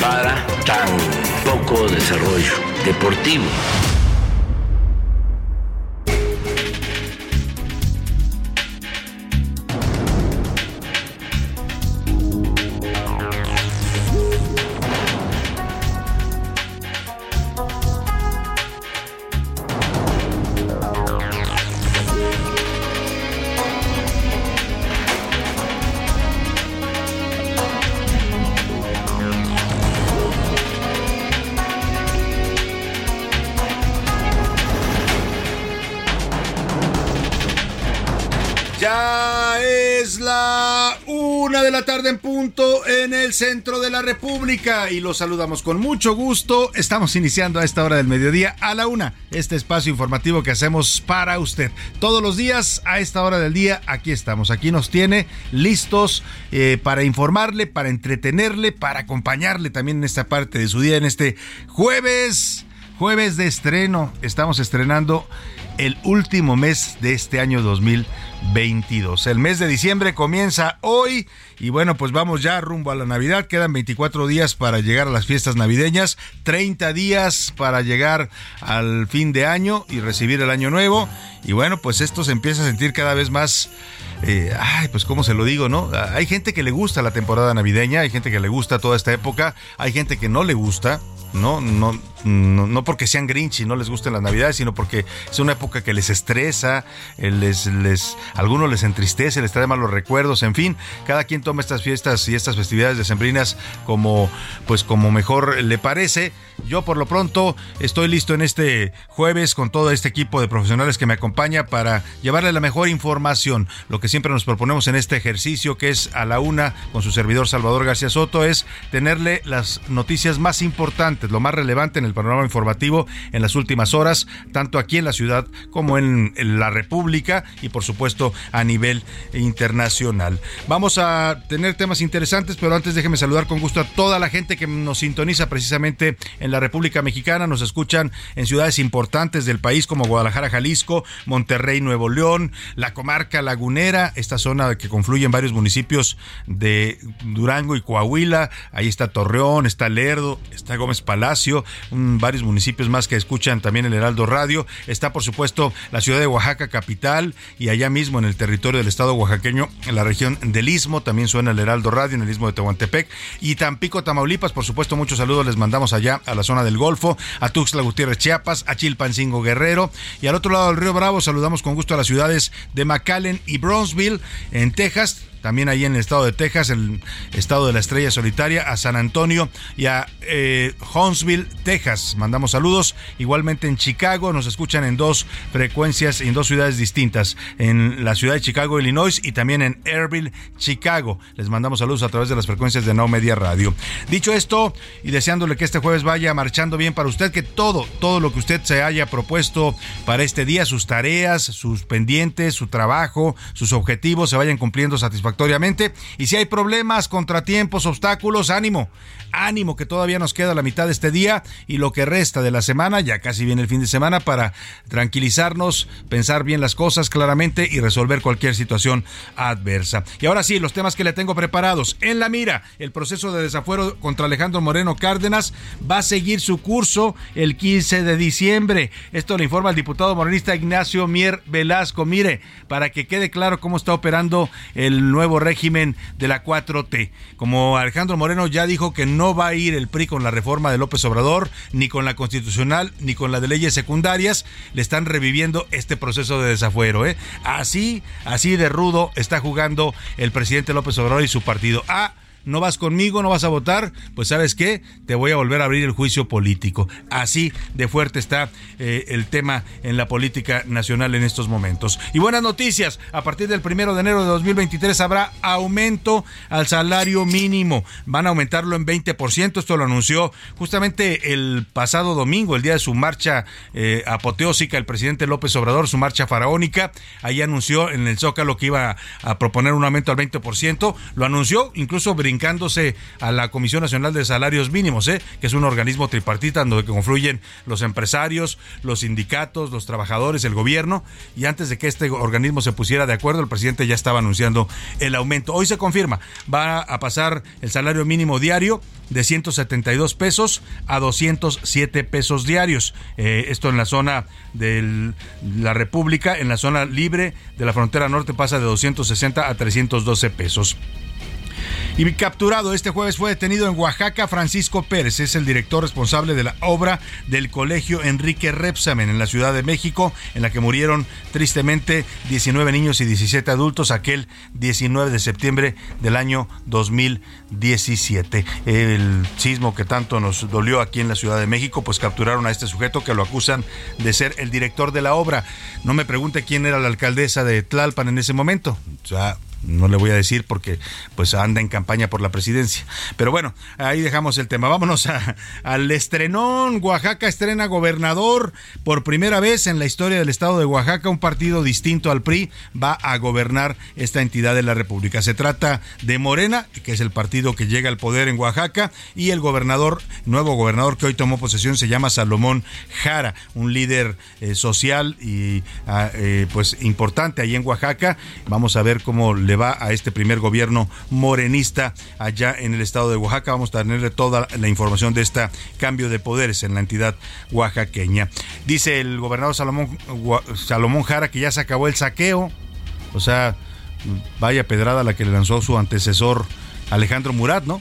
Para tan poco desarrollo deportivo. Tarde en punto en el centro de la República y los saludamos con mucho gusto. Estamos iniciando a esta hora del mediodía a la una este espacio informativo que hacemos para usted. Todos los días a esta hora del día aquí estamos. Aquí nos tiene listos eh, para informarle, para entretenerle, para acompañarle también en esta parte de su día, en este jueves. Jueves de estreno, estamos estrenando el último mes de este año 2022. El mes de diciembre comienza hoy y bueno, pues vamos ya rumbo a la Navidad. Quedan 24 días para llegar a las fiestas navideñas, 30 días para llegar al fin de año y recibir el año nuevo. Y bueno, pues esto se empieza a sentir cada vez más... Eh, ay, pues cómo se lo digo, ¿no? Hay gente que le gusta la temporada navideña, hay gente que le gusta toda esta época, hay gente que no le gusta, no, no, no, porque sean grinch y no les gusten las navidades, sino porque es una época que les estresa, eh, les, les, algunos les entristece, les trae malos recuerdos, en fin, cada quien toma estas fiestas y estas festividades decembrinas como, pues como mejor le parece. Yo por lo pronto estoy listo en este jueves con todo este equipo de profesionales que me acompaña para llevarle la mejor información. Lo que siempre nos proponemos en este ejercicio que es a la una con su servidor Salvador García Soto es tenerle las noticias más importantes, lo más relevante en el panorama informativo en las últimas horas, tanto aquí en la ciudad como en la República y por supuesto a nivel internacional. Vamos a tener temas interesantes, pero antes déjeme saludar con gusto a toda la gente que nos sintoniza precisamente en la República Mexicana. Nos escuchan en ciudades importantes del país como Guadalajara, Jalisco, Monterrey, Nuevo León, la comarca lagunera, esta zona que confluye en varios municipios de Durango y Coahuila. Ahí está Torreón, está Lerdo, está Gómez Palacio, un, varios municipios más que escuchan también el Heraldo Radio. Está, por supuesto, la ciudad de Oaxaca capital y allá mismo en el territorio del estado oaxaqueño, en la región del Istmo, también suena el Heraldo Radio en el Istmo de Tehuantepec y Tampico, Tamaulipas. Por supuesto, muchos saludos les mandamos allá a la zona del Golfo, a Tuxtla Gutiérrez, Chiapas, a Chilpancingo Guerrero y al otro lado del Río Bravo saludamos con gusto a las ciudades de McAllen y Brownsville en Texas también ahí en el estado de Texas, el estado de la estrella solitaria, a San Antonio y a eh, Huntsville, Texas. Mandamos saludos. Igualmente en Chicago nos escuchan en dos frecuencias, en dos ciudades distintas, en la ciudad de Chicago, Illinois y también en Airville, Chicago. Les mandamos saludos a través de las frecuencias de No Media Radio. Dicho esto, y deseándole que este jueves vaya marchando bien para usted, que todo, todo lo que usted se haya propuesto para este día, sus tareas, sus pendientes, su trabajo, sus objetivos se vayan cumpliendo satisfactoriamente. Y si hay problemas, contratiempos, obstáculos, ánimo, ánimo que todavía nos queda la mitad de este día y lo que resta de la semana, ya casi viene el fin de semana, para tranquilizarnos, pensar bien las cosas claramente y resolver cualquier situación adversa. Y ahora sí, los temas que le tengo preparados. En la mira, el proceso de desafuero contra Alejandro Moreno Cárdenas va a seguir su curso el 15 de diciembre. Esto lo informa el diputado morenista Ignacio Mier Velasco. Mire, para que quede claro cómo está operando el nuevo régimen de la 4T. Como Alejandro Moreno ya dijo que no va a ir el PRI con la reforma de López Obrador, ni con la constitucional, ni con la de leyes secundarias, le están reviviendo este proceso de desafuero. ¿eh? Así, así de rudo está jugando el presidente López Obrador y su partido. Ah, no vas conmigo, no vas a votar, pues sabes qué, te voy a volver a abrir el juicio político. Así de fuerte está eh, el tema en la política nacional en estos momentos. Y buenas noticias, a partir del primero de enero de 2023 habrá aumento al salario mínimo. Van a aumentarlo en 20%, esto lo anunció justamente el pasado domingo, el día de su marcha eh, apoteósica, el presidente López Obrador, su marcha faraónica. Ahí anunció en el Zócalo que iba a proponer un aumento al 20%, lo anunció incluso brincando a la Comisión Nacional de Salarios Mínimos, ¿eh? que es un organismo tripartita donde confluyen los empresarios, los sindicatos, los trabajadores, el gobierno. Y antes de que este organismo se pusiera de acuerdo, el presidente ya estaba anunciando el aumento. Hoy se confirma, va a pasar el salario mínimo diario de 172 pesos a 207 pesos diarios. Eh, esto en la zona de la República, en la zona libre de la frontera norte pasa de 260 a 312 pesos. Y capturado este jueves fue detenido en Oaxaca Francisco Pérez, es el director responsable de la obra del colegio Enrique Repsamen en la Ciudad de México, en la que murieron tristemente 19 niños y 17 adultos aquel 19 de septiembre del año 2017. El sismo que tanto nos dolió aquí en la Ciudad de México, pues capturaron a este sujeto que lo acusan de ser el director de la obra. No me pregunte quién era la alcaldesa de Tlalpan en ese momento. O sea, no le voy a decir porque pues anda en campaña por la presidencia. Pero bueno, ahí dejamos el tema. Vámonos al estrenón. Oaxaca estrena gobernador por primera vez en la historia del estado de Oaxaca. Un partido distinto al PRI va a gobernar esta entidad de la República. Se trata de Morena, que es el partido que llega al poder en Oaxaca, y el gobernador, nuevo gobernador que hoy tomó posesión, se llama Salomón Jara, un líder eh, social y ah, eh, pues importante ahí en Oaxaca. Vamos a ver cómo le va a este primer gobierno morenista allá en el estado de Oaxaca. Vamos a tenerle toda la información de este cambio de poderes en la entidad oaxaqueña. Dice el gobernador Salomón, Salomón Jara que ya se acabó el saqueo. O sea, vaya pedrada la que le lanzó su antecesor Alejandro Murat, ¿no?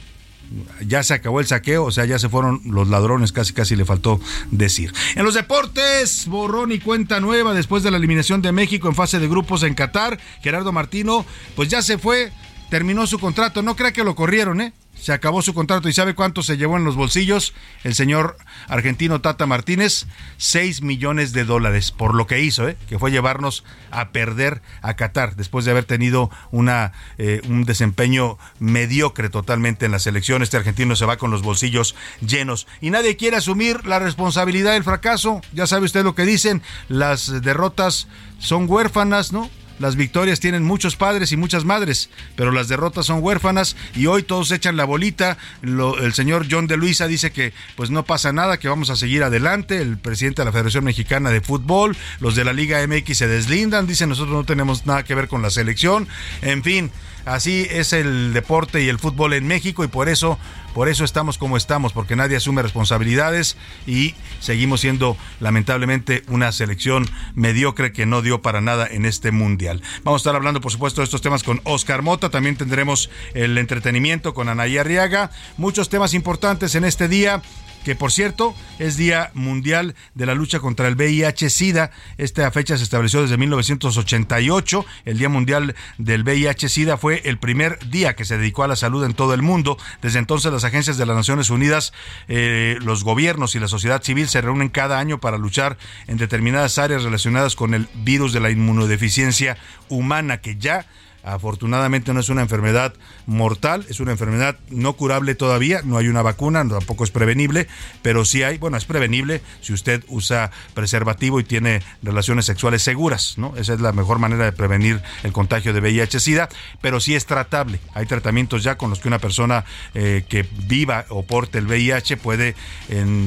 Ya se acabó el saqueo, o sea, ya se fueron los ladrones, casi casi le faltó decir. En los deportes, borrón y cuenta nueva después de la eliminación de México en fase de grupos en Qatar. Gerardo Martino, pues ya se fue, terminó su contrato, no crea que lo corrieron, ¿eh? Se acabó su contrato y ¿sabe cuánto se llevó en los bolsillos el señor argentino Tata Martínez? 6 millones de dólares por lo que hizo, ¿eh? que fue llevarnos a perder a Qatar después de haber tenido una, eh, un desempeño mediocre totalmente en la selección. Este argentino se va con los bolsillos llenos y nadie quiere asumir la responsabilidad del fracaso. Ya sabe usted lo que dicen, las derrotas son huérfanas, ¿no? Las victorias tienen muchos padres y muchas madres, pero las derrotas son huérfanas y hoy todos echan la bolita. el señor John de Luisa dice que pues no pasa nada, que vamos a seguir adelante. El presidente de la Federación Mexicana de Fútbol, los de la Liga MX se deslindan, dicen nosotros no tenemos nada que ver con la selección. En fin, así es el deporte y el fútbol en México y por eso por eso estamos como estamos, porque nadie asume responsabilidades y seguimos siendo lamentablemente una selección mediocre que no dio para nada en este mundial. Vamos a estar hablando, por supuesto, de estos temas con Oscar Mota. También tendremos el entretenimiento con Anaya Arriaga. Muchos temas importantes en este día que por cierto es Día Mundial de la Lucha contra el VIH-Sida. Esta fecha se estableció desde 1988. El Día Mundial del VIH-Sida fue el primer día que se dedicó a la salud en todo el mundo. Desde entonces las agencias de las Naciones Unidas, eh, los gobiernos y la sociedad civil se reúnen cada año para luchar en determinadas áreas relacionadas con el virus de la inmunodeficiencia humana que ya Afortunadamente no es una enfermedad mortal, es una enfermedad no curable todavía, no hay una vacuna, tampoco es prevenible, pero sí hay, bueno, es prevenible si usted usa preservativo y tiene relaciones sexuales seguras, ¿no? Esa es la mejor manera de prevenir el contagio de VIH-Sida, pero sí es tratable. Hay tratamientos ya con los que una persona eh, que viva o porte el VIH puede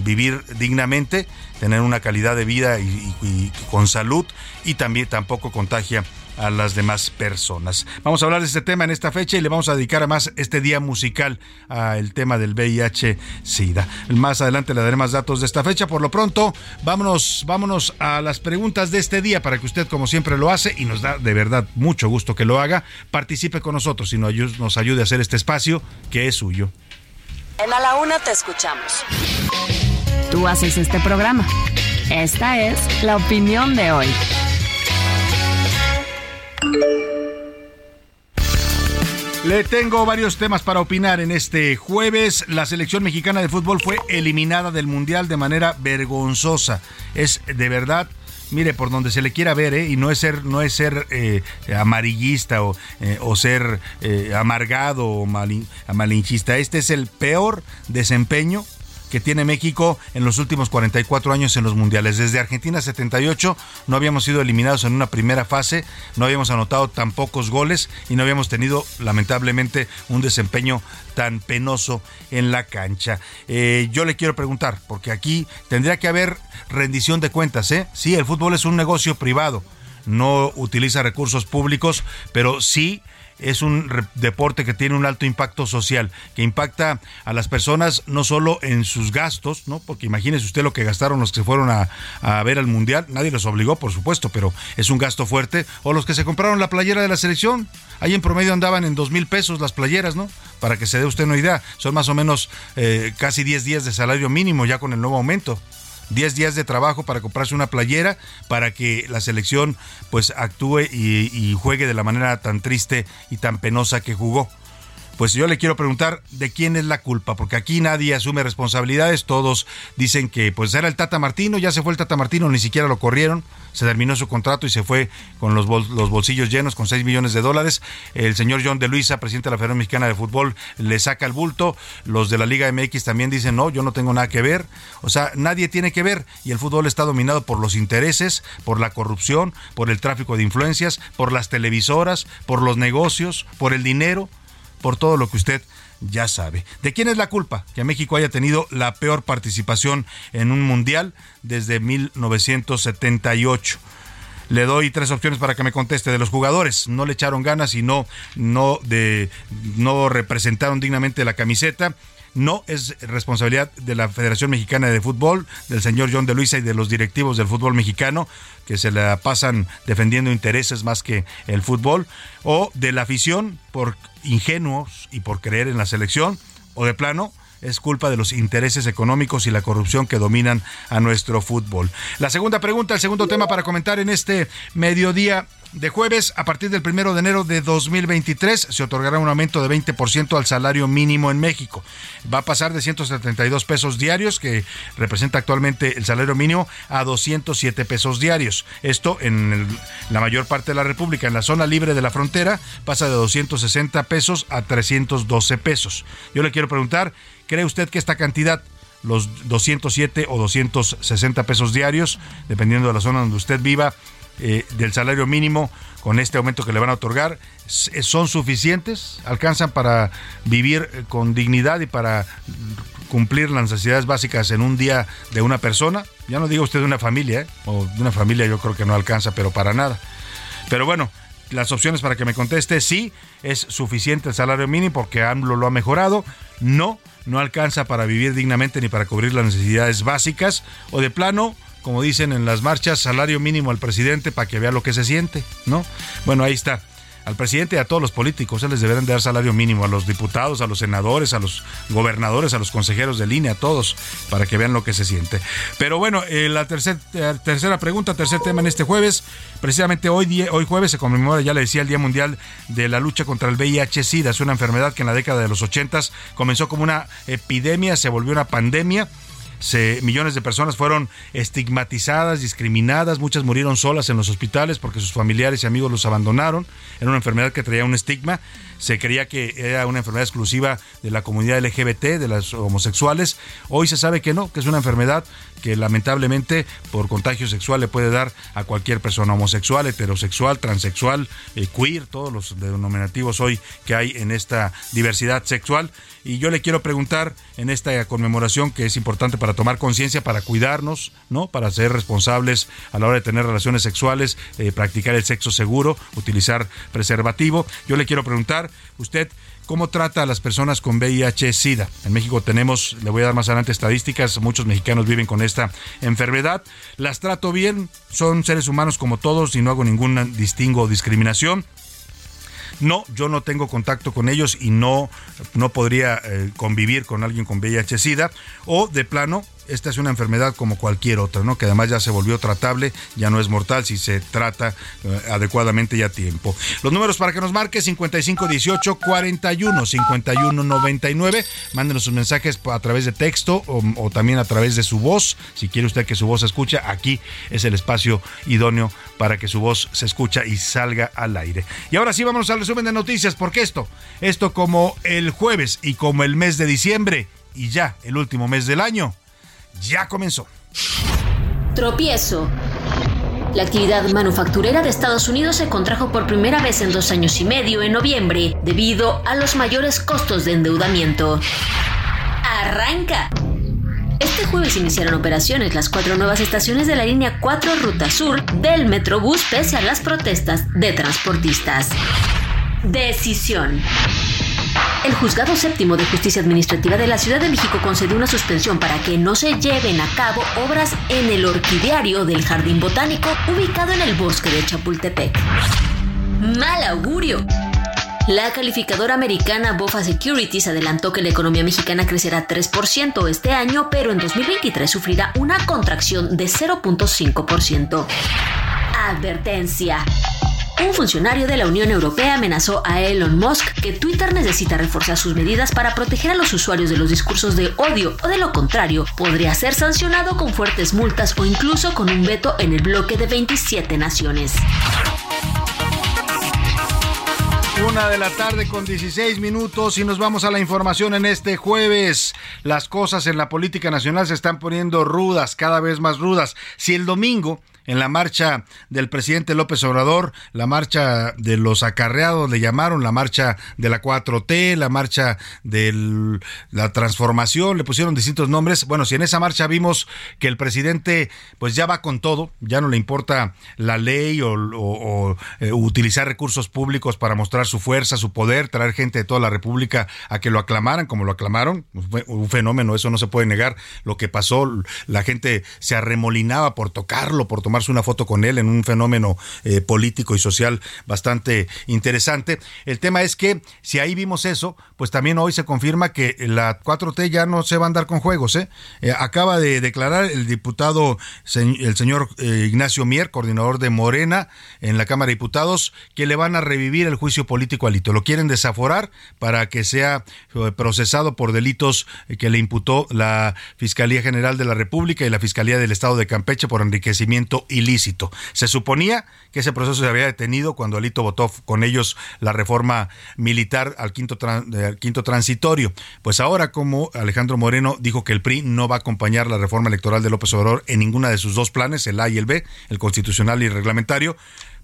vivir dignamente, tener una calidad de vida y con salud y también tampoco contagia a las demás personas. Vamos a hablar de este tema en esta fecha y le vamos a dedicar además este día musical al tema del VIH-Sida. Más adelante le daré más datos de esta fecha. Por lo pronto, vámonos, vámonos a las preguntas de este día para que usted, como siempre lo hace, y nos da de verdad mucho gusto que lo haga, participe con nosotros y nos ayude a hacer este espacio que es suyo. En A la Una te escuchamos. Tú haces este programa. Esta es la opinión de hoy. Le tengo varios temas para opinar en este jueves. La selección mexicana de fútbol fue eliminada del Mundial de manera vergonzosa. Es de verdad mire, por donde se le quiera ver, ¿eh? y no es ser, no es ser eh, amarillista o, eh, ser eh, amargado o malinchista. Este es el peor desempeño que tiene México en los últimos 44 años en los mundiales. Desde Argentina 78 no habíamos sido eliminados en una primera fase, no habíamos anotado tan pocos goles y no habíamos tenido lamentablemente un desempeño tan penoso en la cancha. Eh, yo le quiero preguntar, porque aquí tendría que haber rendición de cuentas, ¿eh? Sí, el fútbol es un negocio privado, no utiliza recursos públicos, pero sí es un deporte que tiene un alto impacto social, que impacta a las personas no solo en sus gastos, ¿no? Porque imagínese usted lo que gastaron los que fueron a, a, ver al Mundial, nadie los obligó, por supuesto, pero es un gasto fuerte, o los que se compraron la playera de la selección, ahí en promedio andaban en dos mil pesos las playeras, ¿no? Para que se dé usted una idea, son más o menos eh, casi 10 días de salario mínimo ya con el nuevo aumento. 10 días de trabajo para comprarse una playera, para que la selección pues actúe y, y juegue de la manera tan triste y tan penosa que jugó pues yo le quiero preguntar de quién es la culpa, porque aquí nadie asume responsabilidades, todos dicen que pues era el Tata Martino, ya se fue el Tata Martino, ni siquiera lo corrieron, se terminó su contrato y se fue con los, los bolsillos llenos, con 6 millones de dólares. El señor John de Luisa, presidente de la Federación Mexicana de Fútbol, le saca el bulto, los de la Liga MX también dicen, no, yo no tengo nada que ver, o sea, nadie tiene que ver. Y el fútbol está dominado por los intereses, por la corrupción, por el tráfico de influencias, por las televisoras, por los negocios, por el dinero por todo lo que usted ya sabe. ¿De quién es la culpa? Que México haya tenido la peor participación en un mundial desde 1978. Le doy tres opciones para que me conteste. De los jugadores, no le echaron ganas y no, no, de, no representaron dignamente la camiseta no es responsabilidad de la Federación Mexicana de Fútbol, del señor John de Luisa y de los directivos del fútbol mexicano, que se la pasan defendiendo intereses más que el fútbol, o de la afición por ingenuos y por creer en la selección, o de plano es culpa de los intereses económicos y la corrupción que dominan a nuestro fútbol. La segunda pregunta, el segundo tema para comentar en este mediodía de jueves, a partir del primero de enero de 2023, se otorgará un aumento de 20% al salario mínimo en México. Va a pasar de 172 pesos diarios, que representa actualmente el salario mínimo, a 207 pesos diarios. Esto en la mayor parte de la República. En la zona libre de la frontera pasa de 260 pesos a 312 pesos. Yo le quiero preguntar, ¿cree usted que esta cantidad los 207 o 260 pesos diarios, dependiendo de la zona donde usted viva, eh, del salario mínimo con este aumento que le van a otorgar son suficientes, alcanzan para vivir eh, con dignidad y para cumplir las necesidades básicas en un día de una persona. Ya no diga usted de una familia, ¿eh? o de una familia yo creo que no alcanza, pero para nada. Pero bueno, las opciones para que me conteste, sí, es suficiente el salario mínimo porque AMLO lo ha mejorado, no, no alcanza para vivir dignamente ni para cubrir las necesidades básicas, o de plano, como dicen en las marchas, salario mínimo al presidente para que vea lo que se siente, ¿no? Bueno, ahí está. al presidente y a todos los políticos. Se les deberán de dar salario mínimo a los diputados, a los senadores, a los gobernadores, a los consejeros de línea, a todos, para que vean lo que se siente. Pero bueno, eh, la tercer, eh, tercera pregunta, tercer tema en este jueves. Precisamente hoy, hoy jueves se conmemora, ya le decía, el Día Mundial de la Lucha contra el VIH-Sida. Es una enfermedad que en la década de los 80 comenzó como una epidemia, se volvió una pandemia millones de personas fueron estigmatizadas, discriminadas, muchas murieron solas en los hospitales porque sus familiares y amigos los abandonaron. Era una enfermedad que traía un estigma. Se creía que era una enfermedad exclusiva de la comunidad LGBT, de los homosexuales. Hoy se sabe que no, que es una enfermedad que lamentablemente por contagio sexual le puede dar a cualquier persona homosexual, heterosexual, transexual, eh, queer, todos los denominativos hoy que hay en esta diversidad sexual. Y yo le quiero preguntar en esta conmemoración que es importante para tomar conciencia, para cuidarnos, ¿no? Para ser responsables a la hora de tener relaciones sexuales, eh, practicar el sexo seguro, utilizar preservativo. Yo le quiero preguntar, usted ¿Cómo trata a las personas con VIH-Sida? En México tenemos, le voy a dar más adelante estadísticas, muchos mexicanos viven con esta enfermedad. ¿Las trato bien? Son seres humanos como todos y no hago ningún distingo o discriminación. No, yo no tengo contacto con ellos y no, no podría eh, convivir con alguien con VIH-Sida. O de plano, esta es una enfermedad como cualquier otra, ¿no? Que además ya se volvió tratable, ya no es mortal si se trata eh, adecuadamente y a tiempo. Los números para que nos marque 5518 41 51 99. Mándenos sus mensajes a través de texto o, también a través de su voz. Si quiere usted que su voz se escuche, aquí es el espacio idóneo para que su voz se escucha y salga al aire. Y ahora sí, vamos al resumen de noticias, porque esto, esto como el jueves y como el mes de diciembre y ya el último mes del año ya comenzó. Tropiezo. La actividad manufacturera de Estados Unidos se contrajo por primera vez en dos años y medio en noviembre debido a los mayores costos de endeudamiento. ¡Arranca! Este jueves iniciaron operaciones las cuatro nuevas estaciones de la línea 4 Ruta Sur del Metrobús pese a las protestas de transportistas. Decisión. El Juzgado Séptimo de Justicia Administrativa de la Ciudad de México concedió una suspensión para que no se lleven a cabo obras en el orquideario del Jardín Botánico ubicado en el bosque de Chapultepec. Mal augurio. La calificadora americana BOFA Securities adelantó que la economía mexicana crecerá 3% este año, pero en 2023 sufrirá una contracción de 0.5%. Advertencia. Un funcionario de la Unión Europea amenazó a Elon Musk que Twitter necesita reforzar sus medidas para proteger a los usuarios de los discursos de odio o de lo contrario, podría ser sancionado con fuertes multas o incluso con un veto en el bloque de 27 naciones. Una de la tarde con 16 minutos y nos vamos a la información en este jueves. Las cosas en la política nacional se están poniendo rudas, cada vez más rudas. Si el domingo en la marcha del presidente López Obrador, la marcha de los acarreados le llamaron, la marcha de la 4T, la marcha de la transformación, le pusieron distintos nombres. Bueno, si en esa marcha vimos que el presidente pues ya va con todo, ya no le importa la ley o, eh, utilizar recursos públicos para mostrar su fuerza, su poder, traer gente de toda la República a que lo aclamaran como lo aclamaron, un fenómeno, eso no se puede negar, lo que pasó, la gente se arremolinaba por tocarlo, por tomar una foto con él en un fenómeno eh, político y social bastante interesante. El tema es que si ahí vimos eso, pues también hoy se confirma que la 4T ya no se va a andar con juegos. ¿eh? eh acaba de declarar el diputado, el señor eh, Ignacio Mier, coordinador de Morena en la Cámara de Diputados, que le van a revivir el juicio político a Lito. Lo quieren desaforar para que sea procesado por delitos que le imputó la Fiscalía General de la República y la Fiscalía del Estado de Campeche por enriquecimiento ilícito. Se suponía que ese proceso se había detenido cuando Alito votó con ellos la reforma militar al quinto, al quinto transitorio. Pues ahora, como Alejandro Moreno dijo que el PRI no va a acompañar la reforma electoral de López Obrador en ninguna de sus dos planes, el A y el B, el constitucional y el reglamentario,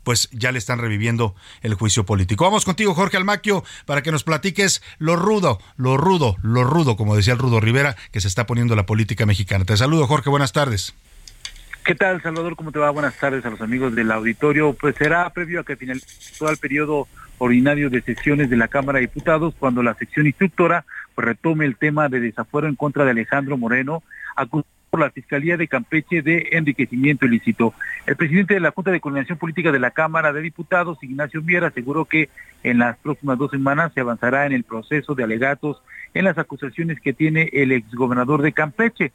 pues ya le están reviviendo el juicio político. Vamos contigo, Jorge Almaquio, para que nos platiques lo rudo, lo rudo, lo rudo, como decía el Rudo Rivera, que se está poniendo la política mexicana. Te saludo, Jorge, buenas tardes. ¿Qué tal, Salvador? ¿Cómo te va? Buenas tardes a los amigos del auditorio. Pues será previo a que finalice todo el periodo ordinario de sesiones de la Cámara de Diputados cuando la sección instructora pues, retome el tema de desafuero en contra de Alejandro Moreno, acusado por la Fiscalía de Campeche de enriquecimiento ilícito. El presidente de la Junta de Coordinación Política de la Cámara de Diputados, Ignacio Miera, aseguró que en las próximas dos semanas se avanzará en el proceso de alegatos en las acusaciones que tiene el exgobernador de Campeche.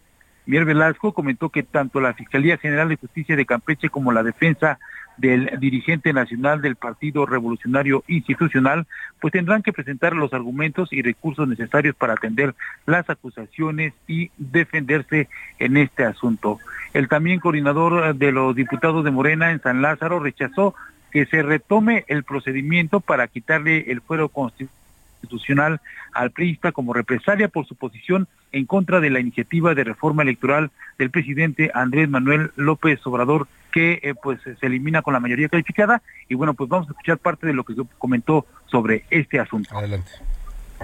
Mier Velasco comentó que tanto la Fiscalía General de Justicia de Campeche como la defensa del dirigente nacional del Partido Revolucionario Institucional, pues tendrán que presentar los argumentos y recursos necesarios para atender las acusaciones y defenderse en este asunto. El también coordinador de los diputados de Morena en San Lázaro rechazó que se retome el procedimiento para quitarle el fuero constitucional al priista como represalia por su posición en contra de la iniciativa de reforma electoral del presidente Andrés Manuel López Obrador que eh, pues se elimina con la mayoría calificada y bueno pues vamos a escuchar parte de lo que comentó sobre este asunto. Adelante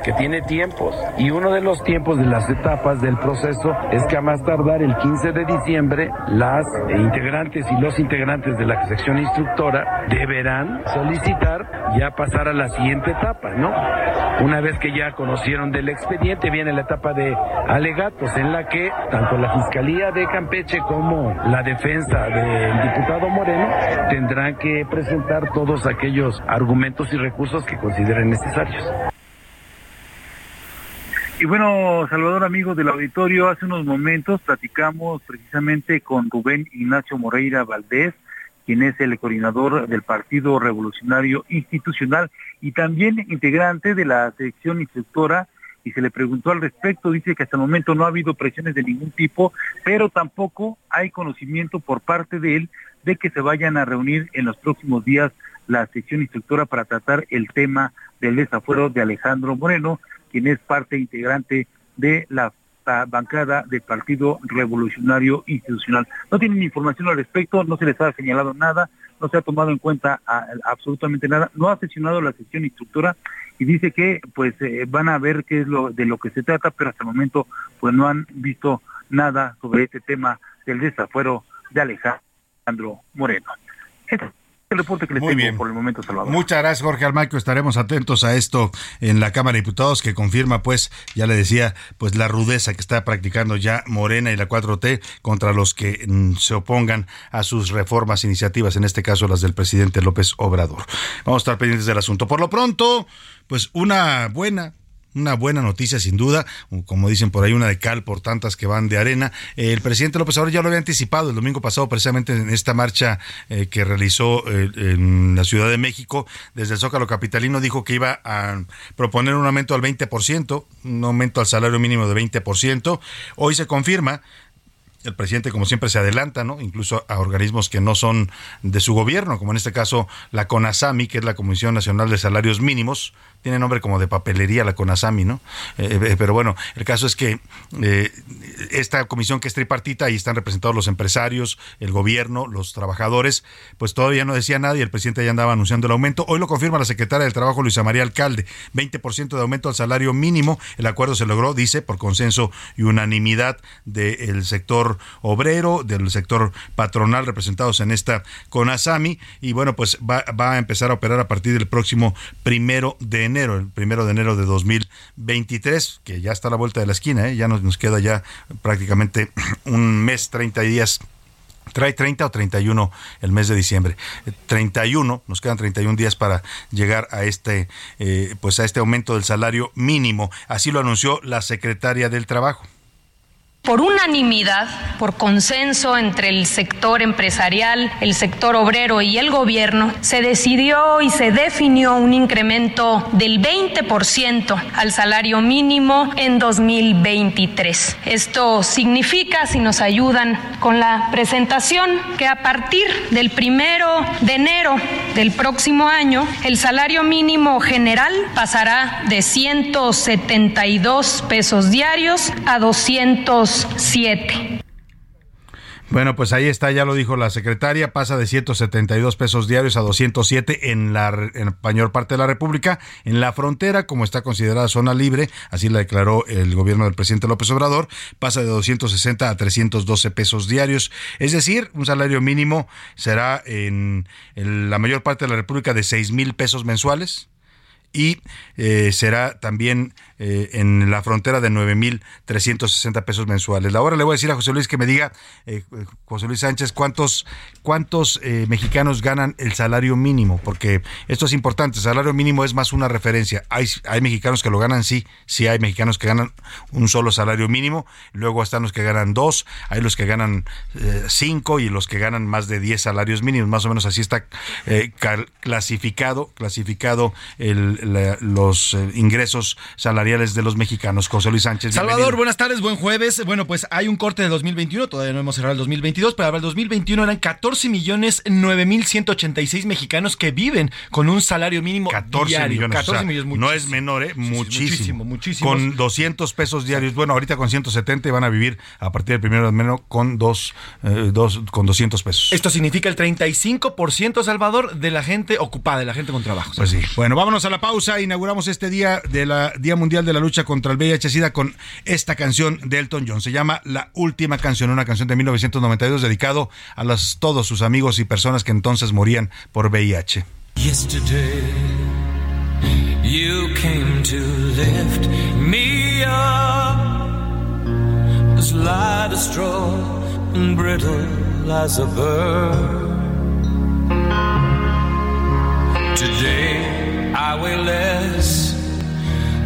que tiene tiempos y uno de los tiempos de las etapas del proceso es que a más tardar el 15 de diciembre las integrantes y los integrantes de la sección instructora deberán solicitar ya pasar a la siguiente etapa, ¿no? Una vez que ya conocieron del expediente viene la etapa de alegatos en la que tanto la Fiscalía de Campeche como la defensa del diputado Moreno tendrán que presentar todos aquellos argumentos y recursos que consideren necesarios. Y bueno, Salvador, amigos del auditorio, hace unos momentos platicamos precisamente con Rubén Ignacio Moreira Valdés, quien es el coordinador del Partido Revolucionario Institucional y también integrante de la sección instructora, y se le preguntó al respecto, dice que hasta el momento no ha habido presiones de ningún tipo, pero tampoco hay conocimiento por parte de él de que se vayan a reunir en los próximos días la sección instructora para tratar el tema del desafuero de Alejandro Moreno, quien es parte integrante de la bancada del Partido Revolucionario Institucional. No tienen información al respecto, no se les ha señalado nada, no se ha tomado en cuenta absolutamente nada, no ha sesionado la sesión instructora y dice que pues eh, van a ver qué es de lo que se trata, pero hasta el momento pues no han visto nada sobre este tema del desafuero de Alejandro Moreno reporte que Muy bien. por el momento, Salvador. Muchas gracias, Jorge Almaquio. Estaremos atentos a esto en la Cámara de Diputados, que confirma, pues, ya le decía, pues la rudeza que está practicando ya Morena y la 4T contra los que mm, se opongan a sus reformas, iniciativas, en este caso las del presidente López Obrador. Vamos a estar pendientes del asunto. Por lo pronto, pues una buena, una buena noticia sin duda, como dicen por ahí, una de cal por tantas que van de arena. El presidente López Obrador ya lo había anticipado el domingo pasado precisamente en esta marcha eh, que realizó eh, en la Ciudad de México desde el Zócalo Capitalino, dijo que iba a proponer un aumento al 20%, un aumento al salario mínimo de 20%. Hoy se confirma el presidente, como siempre, se adelanta, ¿no? Incluso a organismos que no son de su gobierno, como en este caso la CONASAMI, que es la Comisión Nacional de Salarios Mínimos, tiene nombre como de papelería la CONASAMI, ¿no? Eh, eh, pero bueno, el caso es que eh, esta comisión que es tripartita, ahí están representados los empresarios, el gobierno, los trabajadores, pues todavía no decía nada y el presidente ya andaba anunciando el aumento. Hoy lo confirma la secretaria del Trabajo, Luisa María Alcalde, 20% de aumento al salario mínimo. El acuerdo se logró, dice, por consenso y unanimidad del sector obrero, del sector patronal representados en esta CONASAMI y bueno, pues va, a empezar a operar a partir del próximo primero de enero el primero de enero de 2023, que ya está a la vuelta de la esquina, ¿eh? ya nos, nos queda ya prácticamente un mes, 30 días trae 30 o 31 el mes de diciembre. 31, nos quedan 31 días para llegar a este eh, pues a este aumento del salario mínimo. Así lo anunció la secretaria del Trabajo por unanimidad, por consenso entre el sector empresarial, el sector obrero y el gobierno, se decidió y se definió un incremento del 20% al salario mínimo en 2023. Esto significa, si nos ayudan con la presentación, que a partir del primero de enero del próximo año, el salario mínimo general pasará de 172 pesos diarios a 200 Bueno, pues ahí está, ya lo dijo la secretaria, pasa de 172 pesos diarios a 207 en la, en mayor parte de la República. En la frontera, como está considerada zona libre, así la declaró el gobierno del presidente López Obrador, pasa de 260 a 312 pesos diarios. Es decir, un salario mínimo será en, en la mayor parte de la República de 6 mil pesos mensuales y eh, será también eh, en la frontera de 9.360 pesos mensuales. Ahora le voy a decir a José Luis que me diga, eh, José Luis Sánchez, cuántos, cuántos mexicanos ganan el salario mínimo, porque esto es importante, salario mínimo es más una referencia. Hay, hay mexicanos que lo ganan, sí, sí hay mexicanos que ganan un solo salario mínimo, luego están los que ganan dos, hay los que ganan cinco y los que ganan más de 10 salarios mínimos, más o menos así está clasificado, clasificado los eh, ingresos salariales de los mexicanos. José Luis Sánchez. Salvador, buenas tardes, buen jueves. Bueno, pues hay un corte de 2021, todavía no hemos cerrado el 2022, pero para el 2021 eran 14 millones 9 mil 186 mexicanos que viven con un salario mínimo 14 diario. millones. 14 millones, no es menor, ¿eh? muchísimo. muchísimo, Con 200 pesos diarios. Bueno, ahorita con 170 van a vivir a partir del primero de menos con, dos, eh, dos, con 200 pesos. Esto significa el 35%, Salvador, de la gente ocupada, de la gente con trabajo. Pues sí. Bueno, vámonos a la pausa. Inauguramos este día de la Día De la Lucha contra el VIH-Sida con esta canción de Elton John. Se llama La Última Canción, una canción de 1992 dedicado a los, todos sus amigos y personas que entonces morían por VIH. Yesterday, you came to lift me up, as light as straw and brittle as a bird. Today,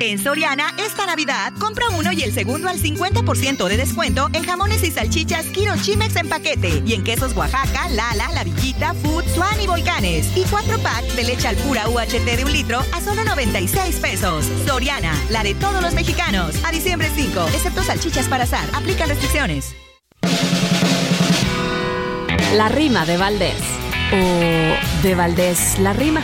En Soriana, esta Navidad, compra uno y el segundo al 50% de descuento en jamones y salchichas Kiro Chimex en paquete. Y en quesos Oaxaca, Lala, La Villita, Food, Swan y Volcanes. Y cuatro packs de leche al pura UHT de un litro a solo 96 pesos. Soriana, la de todos los mexicanos. A diciembre 5, excepto salchichas para azar. Aplica restricciones. La rima de Valdés. O de Valdés la rima.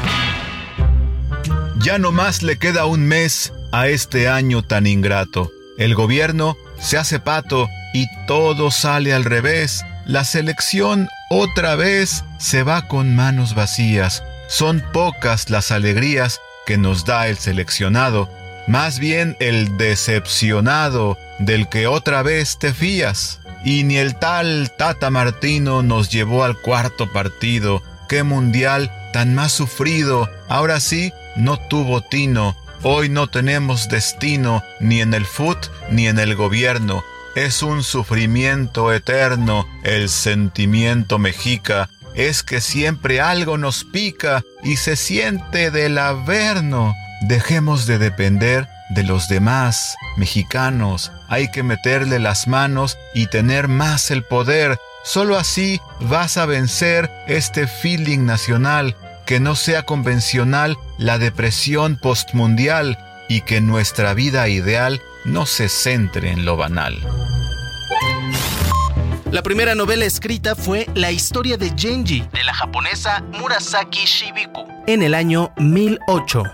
Ya no más le queda un mes a este año tan ingrato. El gobierno se hace pato y todo sale al revés. La selección otra vez se va con manos vacías. Son pocas las alegrías que nos da el seleccionado, más bien el decepcionado del que otra vez te fías. Y ni el tal Tata Martino nos llevó al cuarto partido. ¡Qué mundial tan más sufrido! Ahora sí, no tuvo tino Hoy no tenemos destino ni en el FUT ni en el gobierno. Es un sufrimiento eterno el sentimiento mexica. Es que siempre algo nos pica y se siente del averno. Dejemos de depender de los demás mexicanos. Hay que meterle las manos y tener más el poder. Solo así vas a vencer este feeling nacional que no sea convencional la depresión postmundial y que nuestra vida ideal no se centre en lo banal. La primera novela escrita fue La historia de Genji, de la japonesa Murasaki Shibiku, en el año 1008.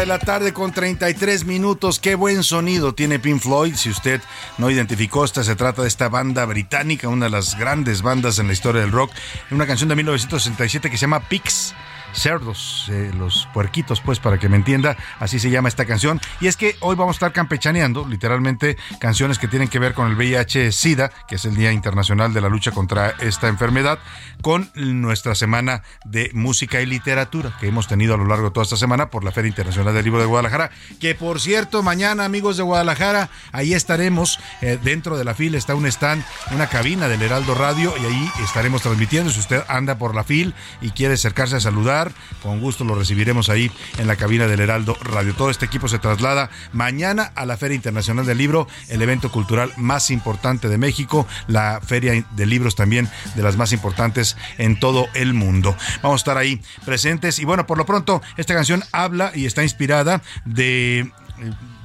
De la tarde con 33 minutos. Qué buen sonido tiene Pink Floyd. Si usted no identificó, esta se trata de esta banda británica, una de las grandes bandas en la historia del rock. Una canción de 1967 que se llama Pix. Cerdos, eh, los puerquitos, pues para que me entienda, así se llama esta canción. Y es que hoy vamos a estar campechaneando, literalmente, canciones que tienen que ver con el VIH-Sida, que es el Día Internacional de la Lucha contra esta enfermedad, con nuestra semana de música y literatura que hemos tenido a lo largo de toda esta semana por la Feria Internacional del Libro de Guadalajara, que por cierto, mañana amigos de Guadalajara, ahí estaremos, eh, dentro de la fila está un stand, una cabina del Heraldo Radio y ahí estaremos transmitiendo. Si usted anda por la fila y quiere acercarse a saludar, con gusto lo recibiremos ahí en la cabina del Heraldo Radio. Todo este equipo se traslada mañana a la Feria Internacional del Libro, el evento cultural más importante de México, la Feria de Libros también de las más importantes en todo el mundo. Vamos a estar ahí presentes y bueno, por lo pronto esta canción habla y está inspirada de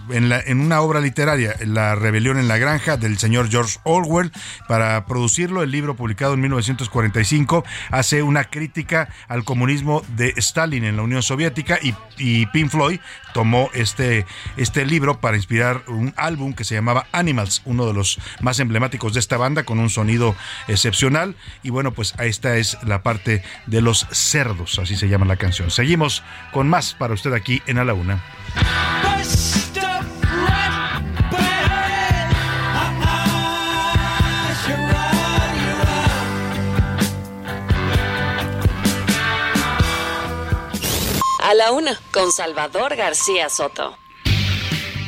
en, una obra literaria, La rebelión en la granja, del señor George Orwell. Para producirlo, el libro publicado en 1945 hace una crítica al comunismo de Stalin en la Unión Soviética y, y Pink Floyd tomó este, este libro para inspirar un álbum que se llamaba Animals, uno de los más emblemáticos de esta banda, con un sonido excepcional. Y bueno, pues esta es la parte de los cerdos, así se llama la canción. Seguimos con más para usted aquí en A la Una. La una, con Salvador García Soto.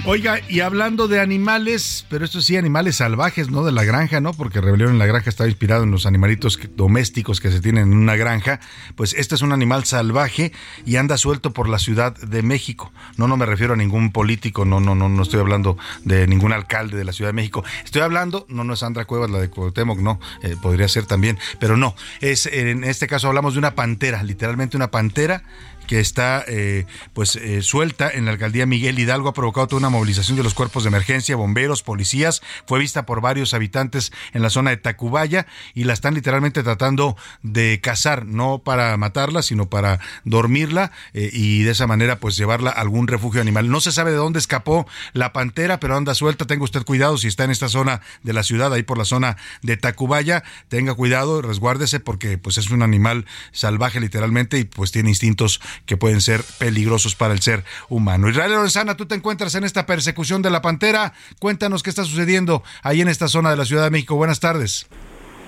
Oiga, y hablando de animales, pero esto sí, animales salvajes, ¿no? De la granja, ¿no? Porque Rebelión en la Granja está inspirado en los animalitos domésticos que se tienen en una granja. Pues este es un animal salvaje y anda suelto por la Ciudad de México. No, no me refiero a ningún político, no, no, no, no estoy hablando de ningún alcalde de la Ciudad de México. Estoy hablando, no, no es Sandra Cuevas, la de Cuauhtémoc, no, eh, podría ser también, pero no. Es, en este caso hablamos de una pantera, literalmente una pantera que está eh, pues eh, suelta en la alcaldía Miguel Hidalgo ha provocado toda una movilización de los cuerpos de emergencia, bomberos, policías. Fue vista por varios habitantes en la zona de Tacubaya y la están literalmente tratando de cazar, no para matarla, sino para dormirla eh, y de esa manera pues llevarla a algún refugio animal. No se sabe de dónde escapó la pantera, pero anda suelta. Tenga usted cuidado si está en esta zona de la ciudad, ahí por la zona de Tacubaya. Tenga cuidado, resguárdese porque pues es un animal salvaje literalmente y pues tiene instintos que pueden ser peligrosos para el ser humano. Israel Lorenzana, tú te encuentras en esta persecución de la pantera. Cuéntanos qué está sucediendo ahí en esta zona de la Ciudad de México. Buenas tardes.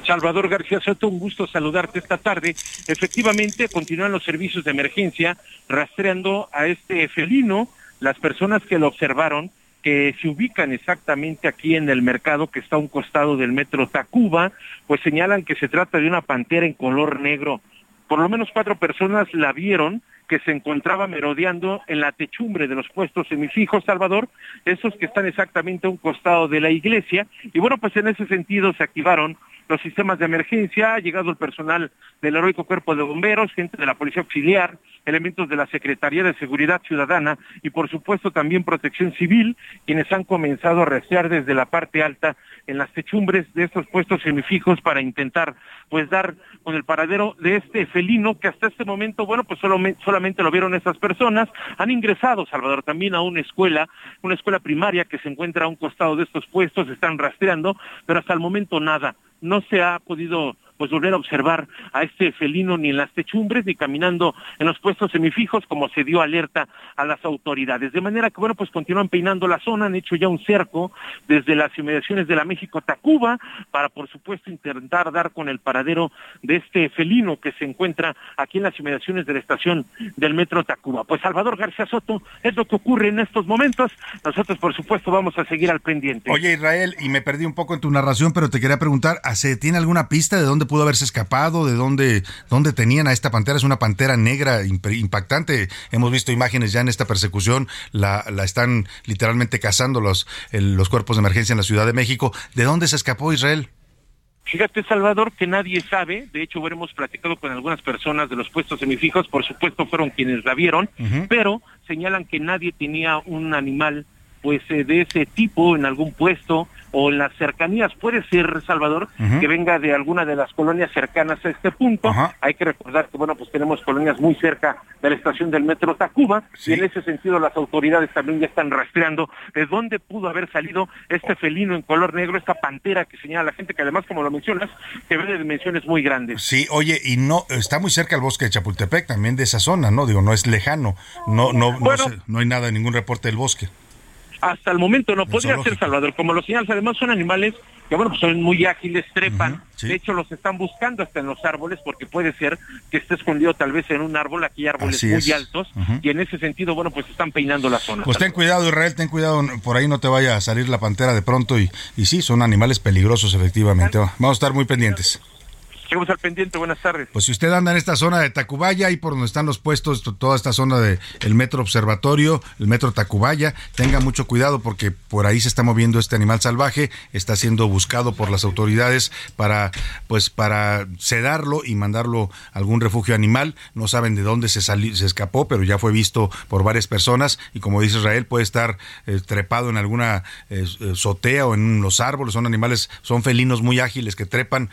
Salvador García Soto, un gusto saludarte esta tarde. Efectivamente, continúan los servicios de emergencia rastreando a este felino. Las personas que lo observaron, que se ubican exactamente aquí en el mercado que está a un costado del metro Tacuba, pues señalan que se trata de una pantera en color negro. Por lo menos cuatro personas la vieron que se encontraba merodeando en la techumbre de los puestos semifijos, Salvador, esos que están exactamente a un costado de la iglesia. Y bueno, pues en ese sentido se activaron los sistemas de emergencia, ha llegado el personal del heroico cuerpo de bomberos, gente de la policía auxiliar, elementos de la Secretaría de Seguridad Ciudadana y por supuesto también protección civil, quienes han comenzado a rastrear desde la parte alta en las techumbres de estos puestos semifijos para intentar pues dar con el paradero de este felino que hasta este momento, bueno, pues solamente lo vieron estas personas. Han ingresado, Salvador, también a una escuela, una escuela primaria que se encuentra a un costado de estos puestos, están rastreando, pero hasta el momento nada. No se ha podido pues volver a observar a este felino ni en las techumbres ni caminando en los puestos semifijos como se dio alerta a las autoridades. De manera que, bueno, pues continúan peinando la zona, han hecho ya un cerco desde las inmediaciones de la México-Tacuba para, por supuesto, intentar dar con el paradero de este felino que se encuentra aquí en las inmediaciones de la estación del Metro Tacuba. Pues Salvador García Soto es lo que ocurre en estos momentos. Nosotros, por supuesto, vamos a seguir al pendiente. Oye, Israel, y me perdí un poco en tu narración, pero te quería preguntar, ¿se tiene alguna pista de dónde pudo haberse escapado, de dónde, dónde tenían a esta pantera. Es una pantera negra impactante. Hemos visto imágenes ya en esta persecución. La, la están literalmente cazando los, los cuerpos de emergencia en la Ciudad de México. ¿De dónde se escapó Israel? Fíjate, Salvador, que nadie sabe. De hecho, hemos platicado con algunas personas de los puestos semifijos. Por supuesto, fueron quienes la vieron, pero señalan que nadie tenía un animal pues eh, de ese tipo en algún puesto o en las cercanías. Puede ser, Salvador, que venga de alguna de las colonias cercanas a este punto. Hay que recordar que, bueno, pues tenemos colonias muy cerca de la estación del metro Tacuba y en ese sentido las autoridades también ya están rastreando de dónde pudo haber salido este felino en color negro, esta pantera que señala la gente, que además, como lo mencionas, se ve de dimensiones muy grandes. Sí, oye, y no está muy cerca el bosque de Chapultepec, también de esa zona, ¿no? Digo, no es lejano, no, no, no, no hay nada, ningún reporte del bosque. Hasta el momento no podría ser Salvador, como lo señalas, además son animales que bueno, pues son muy ágiles, trepan, de hecho los están buscando hasta en los árboles porque puede ser que esté escondido tal vez en un árbol, aquí hay árboles muy altos y en ese sentido, bueno, pues están peinando la zona. Pues ten cuidado Israel, ten cuidado, por ahí no te vaya a salir la pantera de pronto y, y sí, son animales peligrosos efectivamente, vamos a estar muy pendientes. Seguimos al pendiente, buenas tardes. Pues si usted anda en esta zona de Tacubaya, ahí por donde están los puestos, toda esta zona del el Metro Observatorio, el Metro Tacubaya, tenga mucho cuidado porque por ahí se está moviendo este animal salvaje, está siendo buscado por las autoridades para, pues, para sedarlo y mandarlo a algún refugio animal. No saben de dónde se, salió, se escapó, pero ya fue visto por varias personas y como dice Israel, puede estar eh, trepado en alguna eh, eh, sotea o en los árboles. Son animales, son felinos muy ágiles que trepan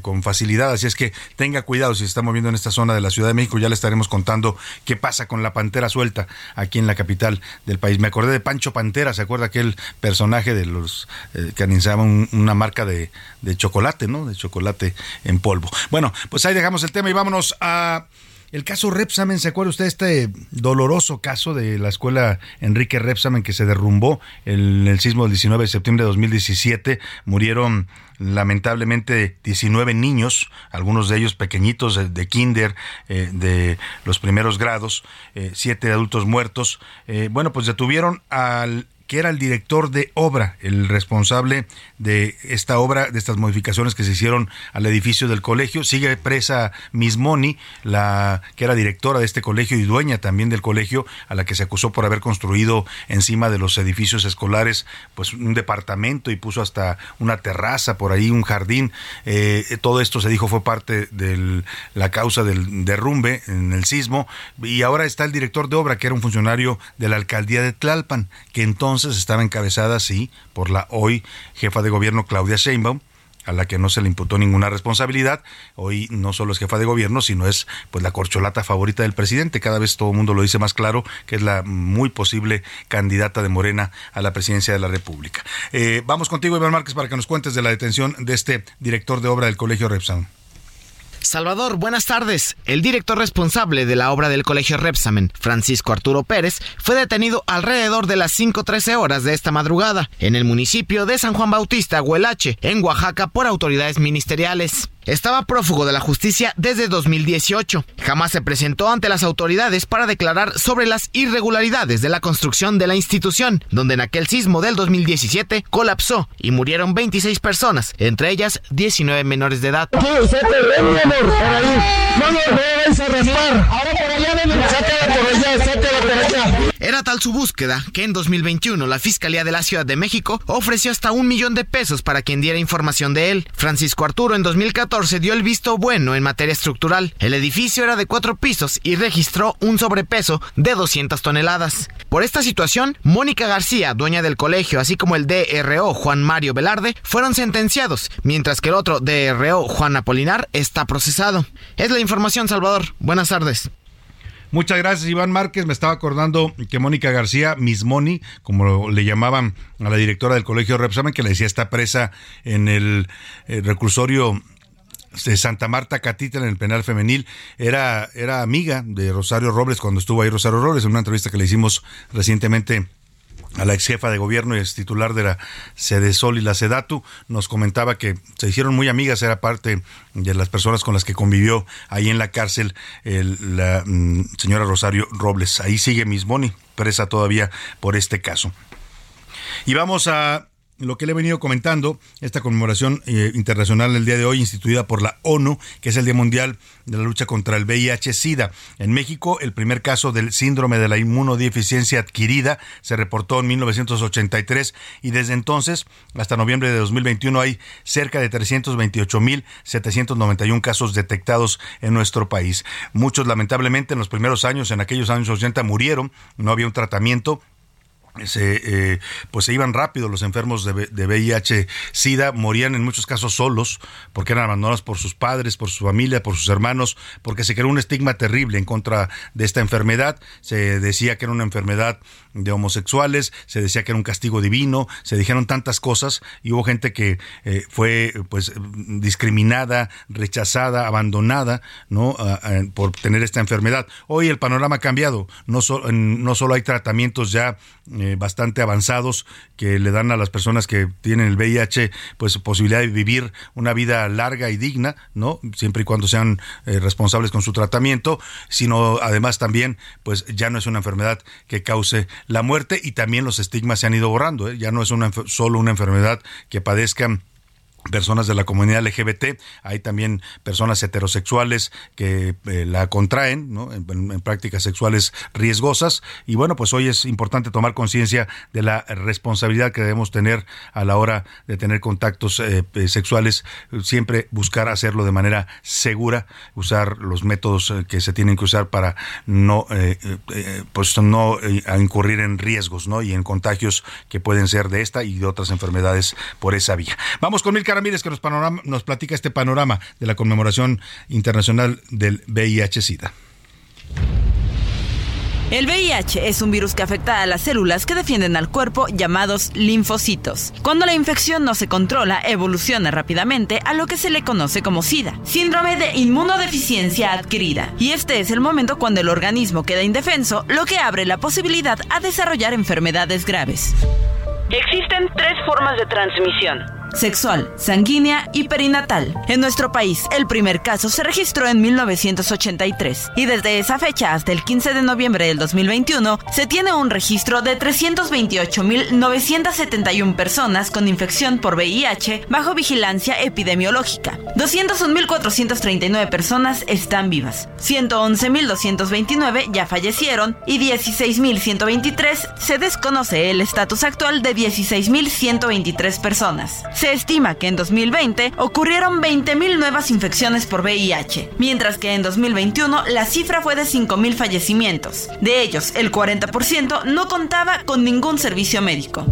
con facilidad Así es que tenga cuidado si se está moviendo en esta zona de la Ciudad de México. Ya le estaremos contando qué pasa con la pantera suelta aquí en la capital del país. Me acordé de Pancho Pantera, ¿se acuerda aquel personaje de los eh, que anunciaban una marca de, de chocolate, ¿no? De chocolate en polvo. Bueno, pues ahí dejamos el tema y vámonos a el caso Repsamen, ¿se acuerda usted este doloroso caso de la escuela Enrique Repsamen que se derrumbó en el sismo del 19 de septiembre de 2017? Murieron lamentablemente 19 niños, algunos de ellos pequeñitos de, kinder, eh, de los primeros grados, eh, siete adultos muertos. Eh, bueno, pues detuvieron al que era el director de obra, el responsable de esta obra, de estas modificaciones que se hicieron al edificio del colegio. Sigue presa Miss Moni, la que era directora de este colegio y dueña también del colegio, a la que se acusó por haber construido encima de los edificios escolares, pues un departamento y puso hasta una terraza por ahí, un jardín. Eh, todo esto se dijo fue parte de la causa del derrumbe en el sismo. Y ahora está el director de obra, que era un funcionario de la alcaldía de Tlalpan, que entonces estaba encabezada, sí, por la hoy jefa de gobierno Claudia Sheinbaum, a la que no se le imputó ninguna responsabilidad. Hoy no solo es jefa de gobierno, sino es pues la corcholata favorita del presidente. Cada vez todo el mundo lo dice más claro, que es la muy posible candidata de Morena a la presidencia de la República. Eh, vamos contigo, Iván Márquez, para que nos cuentes de la detención de este director de obra del Colegio Repsan. Salvador, buenas tardes. El director responsable de la obra del Colegio Repsamen, Francisco Arturo Pérez, fue detenido alrededor de las 5.13 horas de esta madrugada en el municipio de San Juan Bautista, Huelache, en Oaxaca, por autoridades ministeriales. Estaba prófugo de la justicia desde 2018. Jamás se presentó ante las autoridades para declarar sobre las irregularidades de la construcción de la institución, donde en aquel sismo del 2017 colapsó y murieron 26 personas, entre ellas 19 menores de edad. Era tal su búsqueda que en 2021 la Fiscalía de la Ciudad de México ofreció hasta un millón de pesos para quien diera información de él. Francisco Arturo en 2014 dio el visto bueno en materia estructural. El edificio era de cuatro pisos y registró un sobrepeso de 200 toneladas. Por esta situación, Mónica García, dueña del colegio, así como el DRO Juan Mario Velarde, fueron sentenciados, mientras que el otro DRO Juan Apolinar está procesado. Es la información, Salvador. Buenas tardes. Muchas gracias, Iván Márquez. Me estaba acordando que Mónica García, Miss Moni, como le llamaban a la directora del colegio Repsamen, que le decía está presa en el, el reclusorio de Santa Marta Catita en el penal femenil, era, era amiga de Rosario Robles cuando estuvo ahí Rosario Robles en una entrevista que le hicimos recientemente a la ex jefa de gobierno y ex titular de la Sol y la Sedatu, nos comentaba que se hicieron muy amigas, era parte de las personas con las que convivió ahí en la cárcel la mm, señora Rosario Robles. Ahí sigue Miss Boni, presa todavía por este caso. Y vamos a lo que le he venido comentando, esta conmemoración eh, internacional del día de hoy, instituida por la ONU, que es el Día Mundial de la Lucha contra el VIH-Sida. En México, el primer caso del síndrome de la inmunodeficiencia adquirida se reportó en 1983 y desde entonces, hasta noviembre de 2021, hay cerca de 328.791 casos detectados en nuestro país. Muchos, lamentablemente, en los primeros años, en aquellos años 80, murieron, no había un tratamiento se, eh, pues se iban rápido los enfermos de, de, VIH, SIDA, morían en muchos casos solos, porque eran abandonados por sus padres, por su familia, por sus hermanos, porque se creó un estigma terrible en contra de esta enfermedad. Se decía que era una enfermedad de homosexuales, se decía que era un castigo divino, se dijeron tantas cosas y hubo gente que eh, fue pues discriminada, rechazada, abandonada, ¿no? por tener esta enfermedad. Hoy el panorama ha cambiado, no, no solo hay tratamientos ya eh, bastante avanzados que le dan a las personas que tienen el VIH pues posibilidad de vivir una vida larga y digna, ¿no? Siempre y cuando sean eh, responsables con su tratamiento, sino además también pues ya no es una enfermedad que cause la muerte y también los estigmas se han ido borrando, ¿eh? ya no es una, solo una enfermedad que padezcan personas de la comunidad LGBT, hay también personas heterosexuales que eh, la contraen ¿no? en, prácticas sexuales riesgosas y bueno, pues hoy es importante tomar conciencia de la responsabilidad que debemos tener a la hora de tener contactos eh, eh, sexuales, siempre buscar hacerlo de manera segura, usar los métodos que se tienen que usar para no pues no incurrir en riesgos, ¿no? y en contagios que pueden ser de esta y de otras enfermedades por esa vía. Vamos con Milka Ramírez que nos, panorama, nos platica este panorama de la conmemoración internacional del VIH-Sida. El VIH es un virus que afecta a las células que defienden al cuerpo llamados linfocitos. Cuando la infección no se controla, evoluciona rápidamente a lo que se le conoce como SIDA, síndrome de inmunodeficiencia adquirida. Y este es el momento cuando el organismo queda indefenso, lo que abre la posibilidad a desarrollar enfermedades graves. Existen tres formas de transmisión sexual, sanguínea y perinatal. En nuestro país, el primer caso se registró en 1983 y desde esa fecha hasta el 15 de noviembre del 2021 se tiene un registro de 328.971 personas con infección por VIH bajo vigilancia epidemiológica. 201.439 personas están vivas, 111.229 ya fallecieron y 16.123 se desconoce el estatus actual de 16.123 personas. Se estima que en 2020 ocurrieron 20.000 nuevas infecciones por VIH, mientras que en 2021 la cifra fue de 5.000 fallecimientos. De ellos, el 40% no contaba con ningún servicio médico.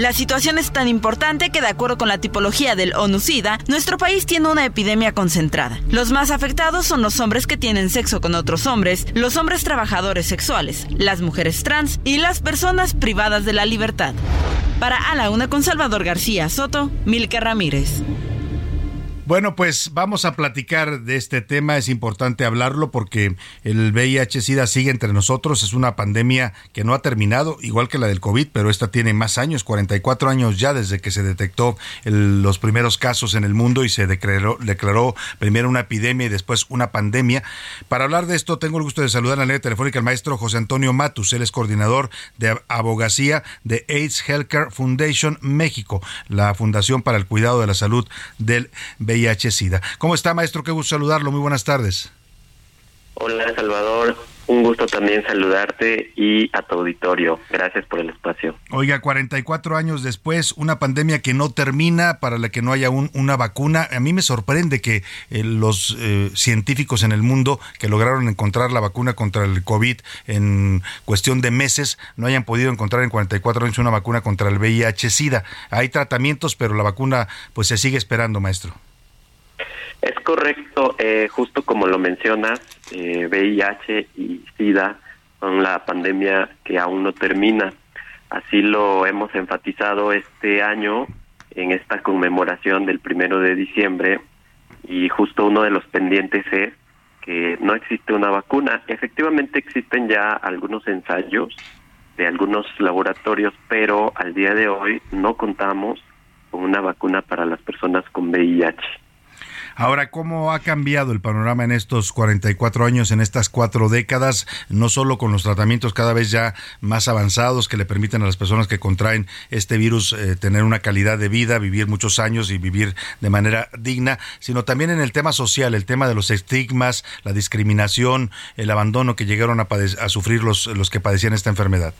La situación es tan importante que de acuerdo con la tipología del ONU-SIDA, nuestro país tiene una epidemia concentrada. Los más afectados son los hombres que tienen sexo con otros hombres, los hombres trabajadores sexuales, las mujeres trans y las personas privadas de la libertad. Para A la Una con Salvador García Soto, Milka Ramírez. Bueno, pues vamos a platicar de este tema. Es importante hablarlo porque el VIH-Sida sigue entre nosotros. Es una pandemia que no ha terminado, igual que la del COVID, pero esta tiene más años, 44 años ya desde que se detectó los primeros casos en el mundo y se declaró, declaró primero una epidemia y después una pandemia. Para hablar de esto, tengo el gusto de saludar en la línea telefónica al maestro José Antonio Matus. Él es coordinador de abogacía de AIDS Healthcare Foundation México, la fundación para el cuidado de la salud del VIH. VIH-Sida. ¿Cómo está, maestro? Qué gusto saludarlo. Muy buenas tardes. Hola, Salvador. Un gusto también saludarte y a tu auditorio. Gracias por el espacio. Oiga, 44 años después, una pandemia que no termina, para la que no haya una vacuna. A mí me sorprende que eh, los eh, científicos en el mundo que lograron encontrar la vacuna contra el COVID en cuestión de meses no hayan podido encontrar en 44 años una vacuna contra el VIH-Sida. Hay tratamientos, pero la vacuna pues se sigue esperando, maestro. Es correcto, eh, justo como lo mencionas, eh, VIH y SIDA son la pandemia que aún no termina. Así lo hemos enfatizado este año en esta conmemoración del primero de diciembre y justo uno de los pendientes es que no existe una vacuna. Efectivamente existen ya algunos ensayos de algunos laboratorios, pero al día de hoy no contamos con una vacuna para las personas con VIH. Ahora, ¿cómo ha cambiado el panorama en estos 44 años, en estas cuatro décadas, no solo con los tratamientos cada vez ya más avanzados que le permiten a las personas que contraen este virus eh, tener una calidad de vida, vivir muchos años y vivir de manera digna, sino también en el tema social, el tema de los estigmas, la discriminación, el abandono que llegaron a, a sufrir los, los que padecían esta enfermedad?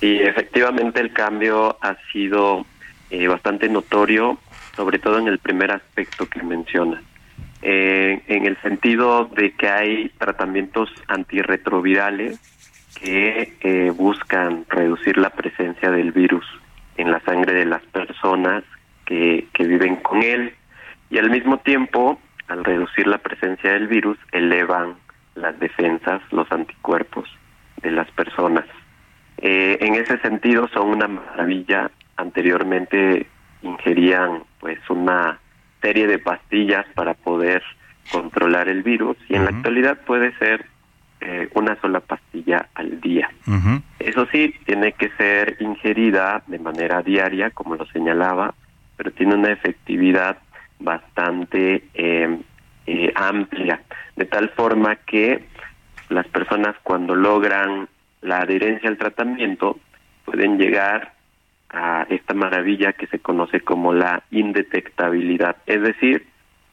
Sí, efectivamente el cambio ha sido eh, bastante notorio sobre todo en el primer aspecto que menciona, eh, en el sentido de que hay tratamientos antirretrovirales que eh, buscan reducir la presencia del virus en la sangre de las personas que, que viven con él y al mismo tiempo, al reducir la presencia del virus, elevan las defensas, los anticuerpos de las personas. Eh, en ese sentido son una maravilla. Anteriormente ingerían pues una serie de pastillas para poder controlar el virus y en la actualidad puede ser eh, una sola pastilla al día. Eso sí, tiene que ser ingerida de manera diaria, como lo señalaba, pero tiene una efectividad bastante eh, eh, amplia, de tal forma que las personas cuando logran la adherencia al tratamiento pueden llegar a esta maravilla que se conoce como la indetectabilidad, es decir,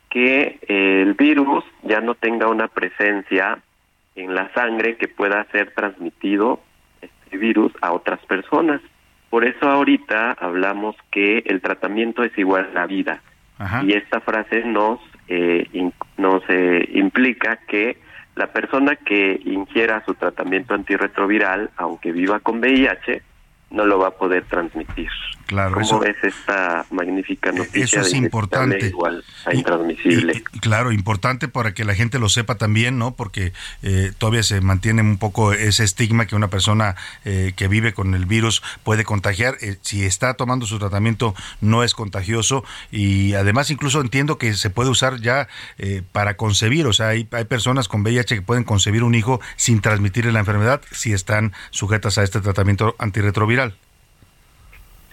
que el virus ya no tenga una presencia en la sangre que pueda ser transmitido este virus a otras personas. Por eso ahorita hablamos que el tratamiento es igual a la vida. Y esta frase nos, eh, nos eh, implica que la persona que ingiera su tratamiento antirretroviral, aunque viva con VIH, no lo va a poder transmitir. Claro, ¿Cómo eso, ves esta magnífica noticia? eso es de importante. Igual a intransmisible. Y- y- claro, importante para que la gente lo sepa también, ¿no? Porque eh, todavía se mantiene un poco ese estigma que una persona eh, que vive con el virus puede contagiar. Eh, si está tomando su tratamiento, no es contagioso. Y además, incluso entiendo que se puede usar ya eh, para concebir. O sea, hay, hay personas con VIH que pueden concebir un hijo sin transmitirle la enfermedad si están sujetas a este tratamiento antirretroviral.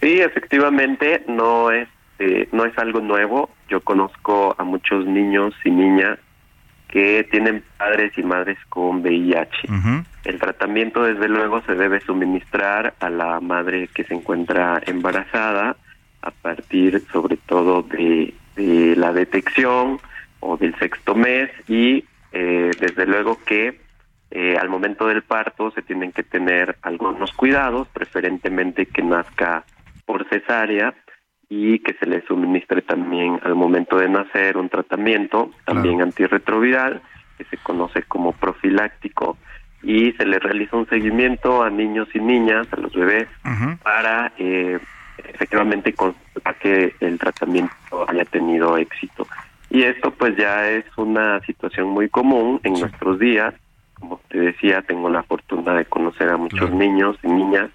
Sí, efectivamente, no es eh, no es algo nuevo. Yo conozco a muchos niños y niñas que tienen padres y madres con VIH. El tratamiento, desde luego, se debe suministrar a la madre que se encuentra embarazada a partir, sobre todo, de, de la detección o del sexto mes y, eh, desde luego, que eh, al momento del parto se tienen que tener algunos cuidados, preferentemente que nazca por cesárea y que se le suministre también al momento de nacer un tratamiento también antirretroviral que se conoce como profiláctico y se le realiza un seguimiento a niños y niñas, a los bebés, para eh, efectivamente constatar que el tratamiento haya tenido éxito. Y esto pues ya es una situación muy común en nuestros días. Como te decía, tengo la fortuna de conocer a muchos niños y niñas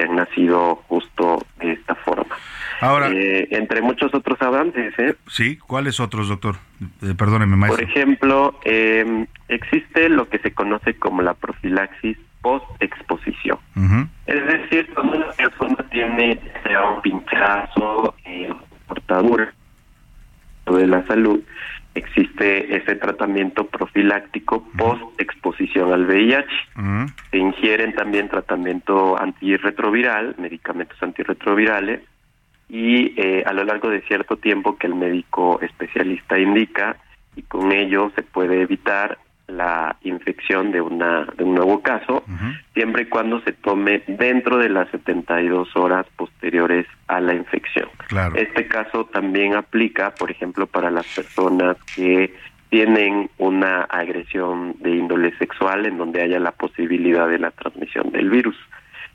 que han nacido justo de esta forma. Ahora, Eh, entre muchos otros avances, ¿eh? sí, ¿cuáles otros, doctor? Eh, perdóneme, maestro. Por ejemplo, eh, existe lo que se conoce como la profilaxis post-exposición. Ujú. Es decir, cuando una persona tiene sea un pinchazo, eh, cortadura de la salud, existe ese tratamiento profiláctico post-exposición al VIH. Se ingieren también tratamiento antirretroviral, medicamentos antirretrovirales, y eh, a lo largo de cierto tiempo que el médico especialista indica, y con ello se puede evitar la infección de una de un nuevo caso, siempre y cuando se tome dentro de las 72 horas posteriores a la infección. Claro. Este caso también aplica, por ejemplo, para las personas que tienen una agresión de índole sexual en donde haya la posibilidad de la transmisión del virus.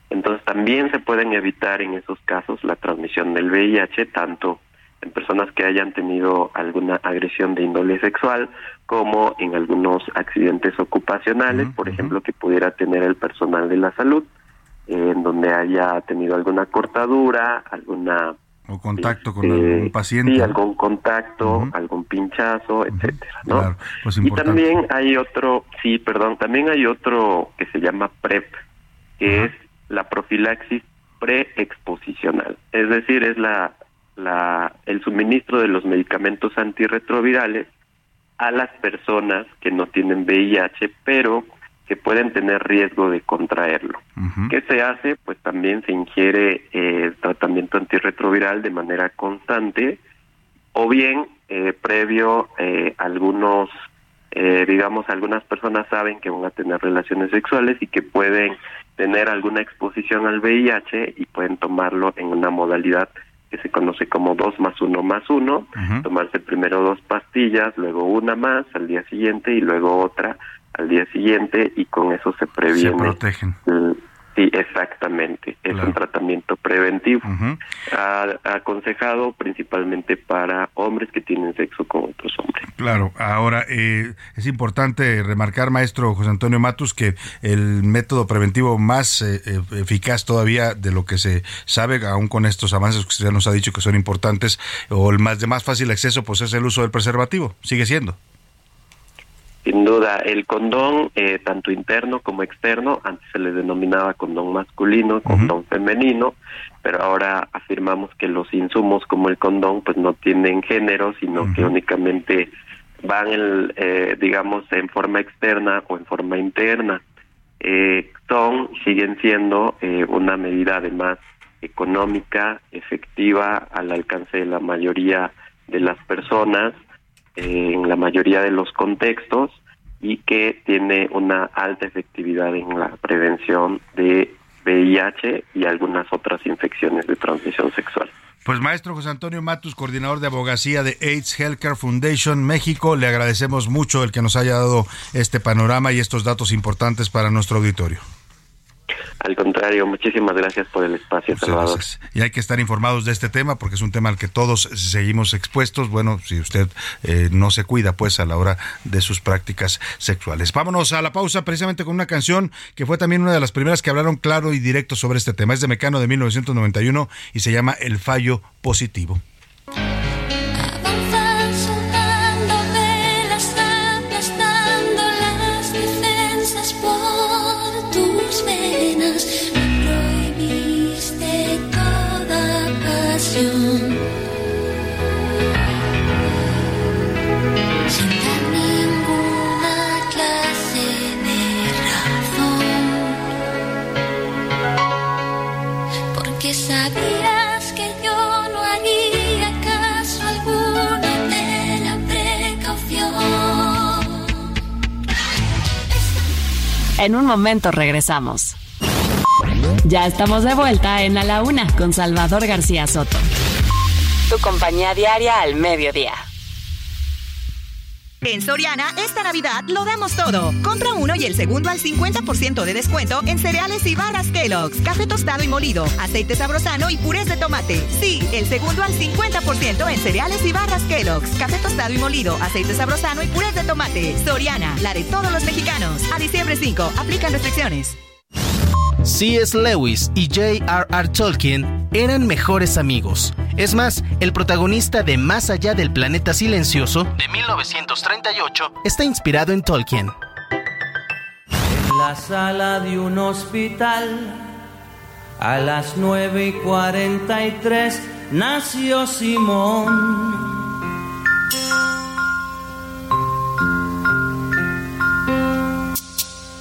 Entonces también se pueden evitar en esos casos la transmisión del VIH, tanto en personas que hayan tenido alguna agresión de índole sexual como en algunos accidentes ocupacionales, por ejemplo, que pudiera tener el personal de la salud, eh, en donde haya tenido alguna cortadura, alguna O contacto con eh, algún paciente. sí, algún contacto, algún pinchazo, etcétera, ¿no? Claro, pues y también hay otro, sí, perdón, también hay otro que se llama PrEP, que es la profilaxis preexposicional. Es decir, es la, la, el suministro de los medicamentos antirretrovirales a las personas que no tienen VIH, pero que pueden tener riesgo de contraerlo. ¿Qué se hace? Pues también se ingiere eh, el tratamiento antirretroviral de manera constante o bien eh, previo eh, algunos, eh, digamos, algunas personas saben que van a tener relaciones sexuales y que pueden tener alguna exposición al VIH y pueden tomarlo en una modalidad que se conoce como 2 más 1 más 1, tomarse primero dos pastillas, luego una más al día siguiente y luego otra al día siguiente y con eso se previene. Se protegen. Sí, exactamente. Es un tratamiento preventivo. aconsejado principalmente para hombres que tienen sexo con otros hombres. Claro. Ahora, eh, es importante remarcar, maestro José Antonio Matus, que el método preventivo más eh, eh, eficaz todavía de lo que se sabe, aún con estos avances que usted nos ha dicho que son importantes, o el más de más fácil acceso, pues es el uso del preservativo. Sigue siendo. Sin duda, el condón, eh, tanto interno como externo, antes se le denominaba condón masculino, condón femenino, pero ahora afirmamos que los insumos como el condón pues no tienen género, sino que únicamente van, el, eh, digamos, en forma externa o en forma interna. Eh, son, siguen siendo eh, una medida además económica, efectiva, al alcance de la mayoría de las personas, en la mayoría de los contextos y que tiene una alta efectividad en la prevención de VIH y algunas otras infecciones de transmisión sexual. Pues maestro José Antonio Matus, coordinador de abogacía de AIDS Healthcare Foundation México, le agradecemos mucho el que nos haya dado este panorama y estos datos importantes para nuestro auditorio. Al contrario, muchísimas gracias por el espacio, Salvador. Y hay que estar informados de este tema porque es un tema al que todos seguimos expuestos. Bueno, si usted eh, no se cuida, pues a la hora de sus prácticas sexuales. Vámonos a la pausa precisamente con una canción que fue también una de las primeras que hablaron claro y directo sobre este tema. Es de Mecano de 1991 y se llama El Fallo Positivo. En un momento regresamos. Ya estamos de vuelta en A la Una con Salvador García Soto. Tu compañía diaria al mediodía. En Soriana, esta Navidad lo damos todo. Compra uno y el segundo al 50% de descuento en cereales y barras Kellogg's, café tostado y molido, aceite sabrosano y purés de tomate. Sí, el segundo al 50% en cereales y barras Kellogg's, café tostado y molido, aceite sabrosano y purés de tomate. Soriana, la de todos los mexicanos. A diciembre 5, aplican restricciones. C.S. Lewis y J.R.R. Tolkien eran mejores amigos. Es más, el protagonista de Más allá del planeta silencioso, de 1938, está inspirado en Tolkien. En la sala de un hospital, a las 9 y 43, nació Simón.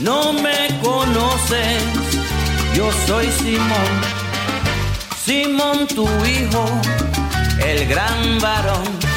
No me conoces, yo soy Simón, Simón tu hijo, el gran varón.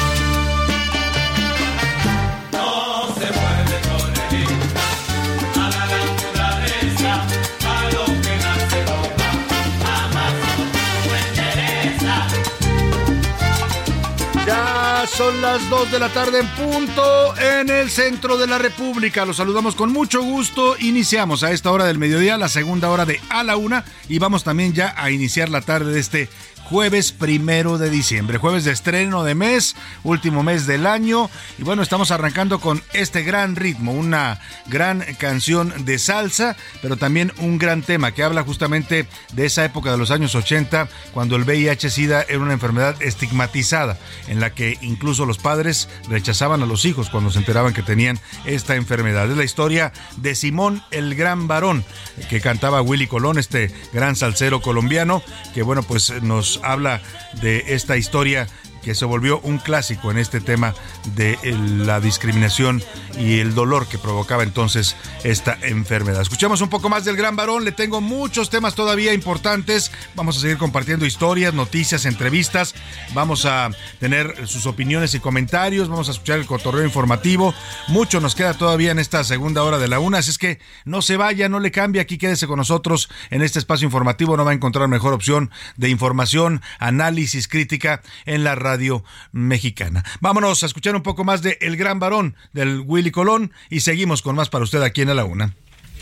Son las 2 de la tarde en punto en el centro de la República. Los saludamos con mucho gusto. Iniciamos a esta hora del mediodía, la segunda hora de a la una, y vamos también ya a iniciar la tarde de este jueves primero de diciembre, jueves de estreno de mes, último mes del año. Y bueno, estamos arrancando con este gran ritmo, una gran canción de salsa, pero también un gran tema que habla justamente de esa época de los años 80, cuando el VIH-Sida era una enfermedad estigmatizada, en la que incluso los padres rechazaban a los hijos cuando se enteraban que tenían esta enfermedad. Es la historia de Simón el Gran Varón, que cantaba Willy Colón, este gran salsero colombiano, que bueno, pues nos habla de esta historia que se volvió un clásico en este tema de la discriminación y el dolor que provocaba entonces esta enfermedad. Escuchemos un poco más del gran varón, le tengo muchos temas todavía importantes, vamos a seguir compartiendo historias, noticias, entrevistas, vamos a tener sus opiniones y comentarios, vamos a escuchar el cotorreo informativo, mucho nos queda todavía en esta segunda hora de la una, así es que no se vaya, no le cambie, aquí quédese con nosotros en este espacio informativo, no va a encontrar mejor opción de información, análisis, crítica en la radio radio mexicana. Vámonos a escuchar un poco más de El Gran Varón del Willy Colón y seguimos con más para usted aquí en la Una.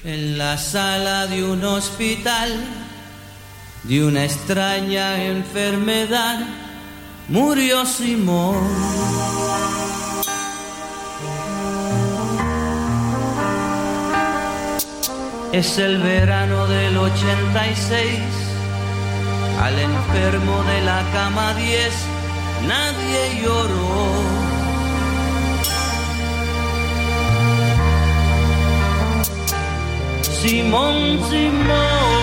En la sala de un hospital de una extraña enfermedad murió Simón. Es el verano del 86, al enfermo de la cama 10 nadie lloró. Simón, Simón.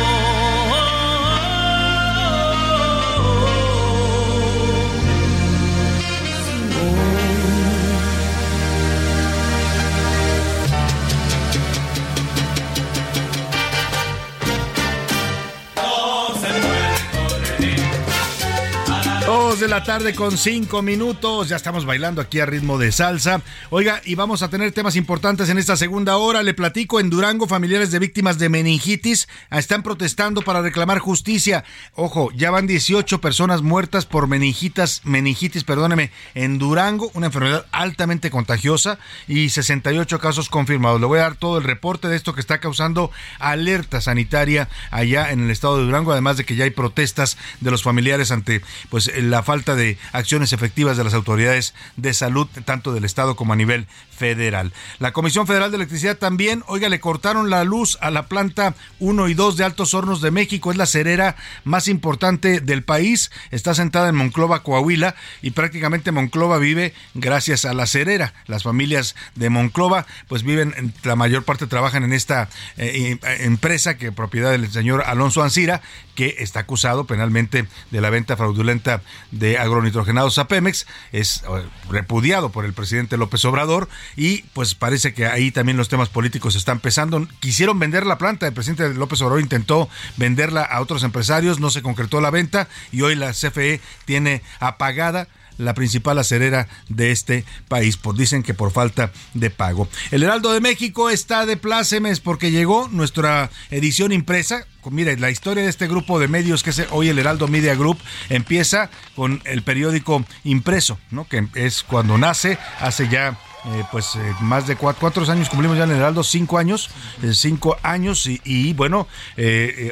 De la tarde con cinco minutos. Ya estamos bailando aquí a ritmo de salsa. Oiga, y vamos a tener temas importantes en esta segunda hora. Le platico en Durango, familiares de víctimas de meningitis están protestando para reclamar justicia. Ojo, ya van 18 personas muertas por meningitis, meningitis, perdóneme, en Durango, una enfermedad altamente contagiosa y 68 casos confirmados. Le voy a dar todo el reporte de esto que está causando alerta sanitaria allá en el estado de Durango, además de que ya hay protestas de los familiares ante pues la falta de acciones efectivas de las autoridades de salud, tanto del Estado como a nivel federal. La Comisión Federal de Electricidad también, oiga, le cortaron la luz a la planta 1 y 2 de Altos Hornos de México. Es la cerera más importante del país. Está sentada en Monclova, Coahuila, y prácticamente Monclova vive gracias a la cerera. Las familias de Monclova, pues viven, la mayor parte trabajan en esta eh, eh, empresa que propiedad del señor Alonso Ancira, que está acusado penalmente de la venta fraudulenta de agronitrogenados a Pemex, es eh, repudiado por el presidente López Obrador y pues parece que ahí también los temas políticos están pesando. Quisieron vender la planta, el presidente López Obrador intentó venderla a otros empresarios, no se concretó la venta y hoy la CFE tiene apagada la principal acerera de este país, por dicen que por falta de pago. El Heraldo de México está de plácemes porque llegó nuestra edición impresa mire, la historia de este grupo de medios que es hoy el Heraldo Media Group empieza con el periódico impreso, ¿no? Que es cuando nace hace ya eh, pues eh, más de cuatro, años, cumplimos ya en el Heraldo cinco años, eh, cinco años y, bueno,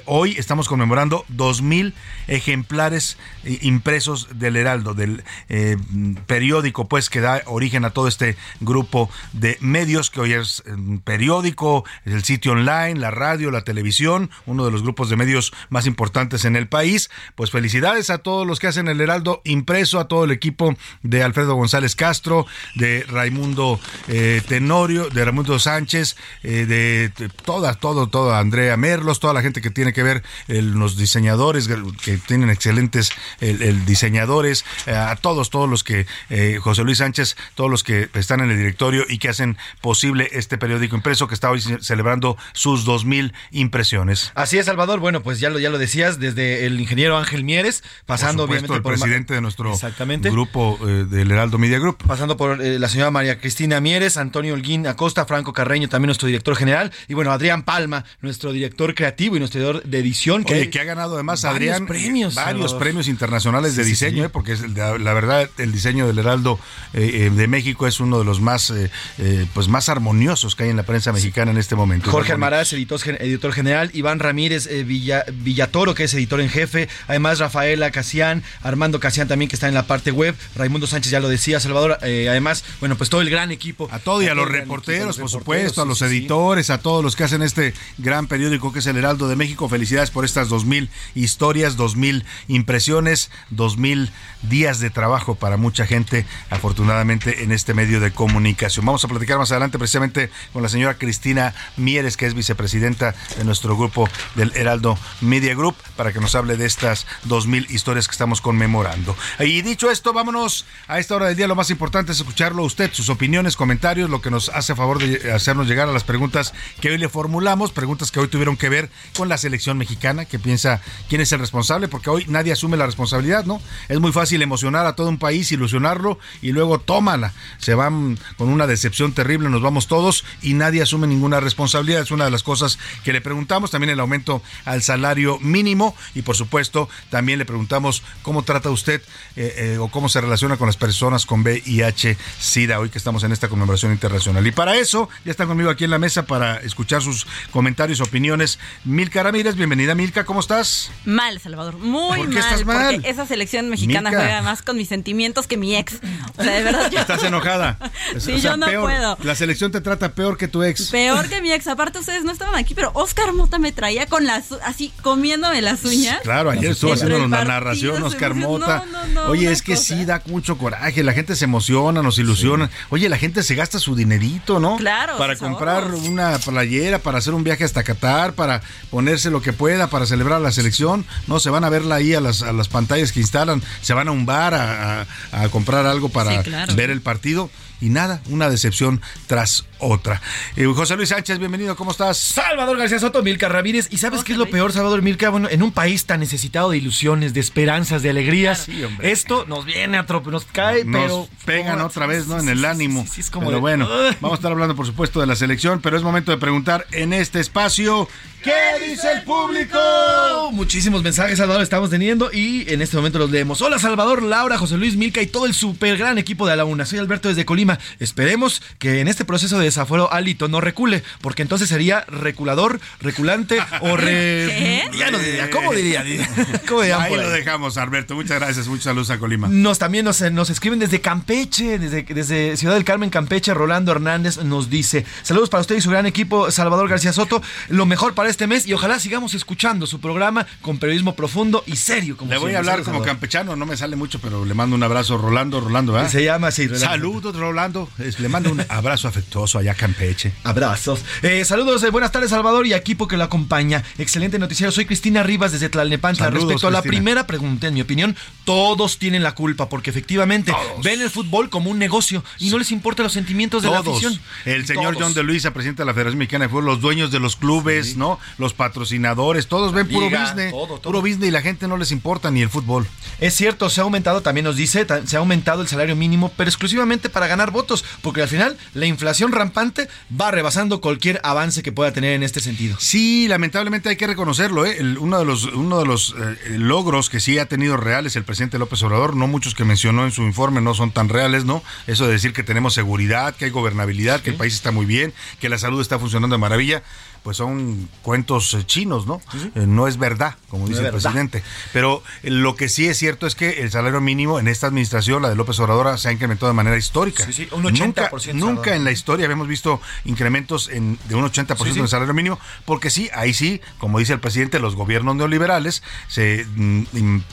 hoy estamos conmemorando dos mil ejemplares impresos del Heraldo, del periódico pues que da origen a todo este grupo de medios que hoy es periódico, el sitio online, la radio, la televisión, uno de los grupos de medios más importantes en el país. Pues felicidades a todos los que hacen el Heraldo impreso, a todo el equipo de Alfredo González Castro, de Raimundo eh, Tenorio, de Raimundo Sánchez, eh, de, toda, todo, toda, Andrea Merlos, toda la gente que tiene que ver, los diseñadores que tienen excelentes el, diseñadores, eh, a todos, todos los que, José Luis Sánchez, todos los que están en el directorio y que hacen posible este periódico impreso que está hoy celebrando sus 2.000 impresiones. Así es, Salvador. Bueno, pues ya lo, ya lo decías, desde el ingeniero Ángel Mieres, pasando por obviamente el presidente de nuestro grupo del Heraldo Media Group. Pasando por la señora María Cristina Mieres, Antonio Holguín Acosta, Franco Carreño, también nuestro director general, y bueno, Adrián Palma, nuestro director creativo y nuestro director de edición. Que, que ha ganado además Adrián premios, varios Salvador. premios internacionales de Sí, diseño, sí. eh, porque es el de- la verdad el diseño del Heraldo eh, eh, de México es uno de los más eh, pues más armoniosos que hay en la prensa mexicana en este momento. Jorge. Almaraz, editor, gen- editor general, Iván Ramírez Villa- Villatoro, que es editor en jefe, además Rafaela Casián, Armando Casián también, que está en la parte web, Raimundo Sánchez ya lo decía, Salvador, además, bueno, pues todo el gran equipo. A todo y a los reporteros, por supuesto, a los sí, sí, sí. editores, a todos los que hacen este gran periódico que es el Heraldo de México. Felicidades por estas dos mil historias, dos mil impresiones, dos mil días de trabajo para mucha gente, afortunadamente, en este medio de comunicación. Vamos a platicar más adelante precisamente con la señora Cristina Mieres, que es vicepresidenta de nuestro grupo del Heraldo Media Group, para que nos hable de estas dos mil historias que estamos conmemorando. Y dicho esto, vámonos a esta hora del día. Lo más importante es escucharlo a usted, sus opiniones, comentarios, lo que nos hace favor de hacernos llegar a las preguntas que hoy le formulamos, preguntas que hoy tuvieron que ver con la selección mexicana, que piensa quién es el responsable, porque hoy nadie asume la responsabilidad, ¿no? Es muy fácil emocionar a todo un país, ilusionarlo y luego tómala. Se van con una decepción terrible, nos vamos todos y nadie asume ninguna responsabilidad. Es una de las cosas que le preguntamos. También el aumento al salario mínimo y por supuesto también le preguntamos cómo trata usted eh, eh, o cómo se relaciona con las personas con VIH-Sida hoy que estamos en esta conmemoración internacional. Y para eso ya está conmigo aquí en la mesa para escuchar sus comentarios, opiniones. Milka Ramírez, bienvenida Milka, ¿cómo estás? Mal, Salvador, muy ¿Por qué mal, estás mal? porque esa selección mexicana juega más con mis sentimientos que mi ex. O sea, de verdad yo Estás enojada. Sí, yo no peor. puedo. La selección te trata peor que tu ex. peor que mi ex. Aparte ustedes no estaban aquí, pero Oscar Mota me traía con las así comiéndome las uñas. Claro, ayer estuvo el la narración Oscar Mota. no, no, no, Oye, es que cosa. sí da mucho coraje, la gente se emociona, nos ilusiona. Oye, la gente se gasta su dinerito, ¿no? Claro, Para comprar ahorros. una playera, para hacer un viaje hasta Qatar, para ponerse lo que pueda, para celebrar la selección. No, se van a verla ahí a las, a las pantallas que instalan, se van a un bar a, a- a comprar algo para Sí, claro. ver el partido. Y nada, una decepción tras otra. Eh, José Luis Sánchez, bienvenido, ¿cómo estás? Salvador García Soto, Milka Ramírez. ¿Y sabes qué es lo peor, Salvador Milka? Bueno, en un país tan necesitado de ilusiones, de esperanzas, de alegrías, esto nos viene a trope, nos cae, nos pero. pegan otra vez, ¿no? En el ánimo. es como pero de- bueno, vamos a estar hablando, por supuesto, de la selección, pero es momento de preguntar en este espacio. ¿Qué dice el público? Muchísimos mensajes, Salvador, estamos teniendo y en este momento los leemos. Hola, Salvador, Laura, José Luis, Milka y todo el super gran equipo de A la Una. Soy Alberto desde Colima. Esperemos que en este proceso de desafuero Alito no recule, porque entonces sería reculador, reculante o re. Ya no diría, ¿cómo diría? ¿Cómo dirían Ahí lo dejamos, Alberto. Muchas gracias, muchos saludos a Colima. Nos también nos, nos escriben desde Campeche, desde, desde Ciudad del Carmen, Campeche. Rolando Hernández nos dice: Saludos para usted y su gran equipo, Salvador García Soto. Lo mejor para este mes y ojalá sigamos escuchando su programa con periodismo profundo y serio. Como Le voy a hablar como Salvador. campechano, no me sale mucho, pero le mando un abrazo, Rolando, Rolando, ¿verdad? Se llama así, Rolando. Saludos, Rolando. Es- Le mando un abrazo afectuoso allá a Campeche. Abrazos. Eh, saludos, eh, buenas tardes, Salvador y equipo que lo acompaña. Excelente noticiero. Soy Cristina Rivas desde Tlalnepantla. Saludos, Respecto a la primera pregunta, en mi opinión, todos tienen la culpa porque efectivamente ven el fútbol como un negocio y no les importan los sentimientos de la afición. El señor Todos. John de Luisa, presidente de la Federación Mexicana de Fútbol, los dueños de los clubes, ¿no? Los patrocinadores, todos ven puro business. todo. Puro business y la gente no les importa ni el fútbol. Es cierto, se ha aumentado, también nos dice, se ha aumentado el salario mínimo, pero exclusivamente para ganar votos, porque al final la inflación rampante va rebasando cualquier avance que pueda tener en este sentido. Sí, lamentablemente hay que reconocerlo. ¿eh? El- uno de los, uno de los eh, logros que sí ha tenido reales el presidente López Obrador, no muchos que mencionó en su informe no son tan reales, ¿no? Eso de decir que tenemos seguridad, que hay gobernabilidad, que el país está muy bien, que la salud está funcionando de maravilla. Pues son cuentos eh, chinos, ¿no? Eh, no es verdad, como dice el verdad. presidente. Pero eh, lo que sí es cierto es que el salario mínimo en esta administración, la de López Obrador, se ha incrementado de manera histórica. Sí, sí, un Nunca, 80%, nunca en la historia habíamos visto incrementos en, de un 80% Sí, sí. del salario mínimo, porque sí, ahí sí, como dice el presidente, los gobiernos neoliberales se mm,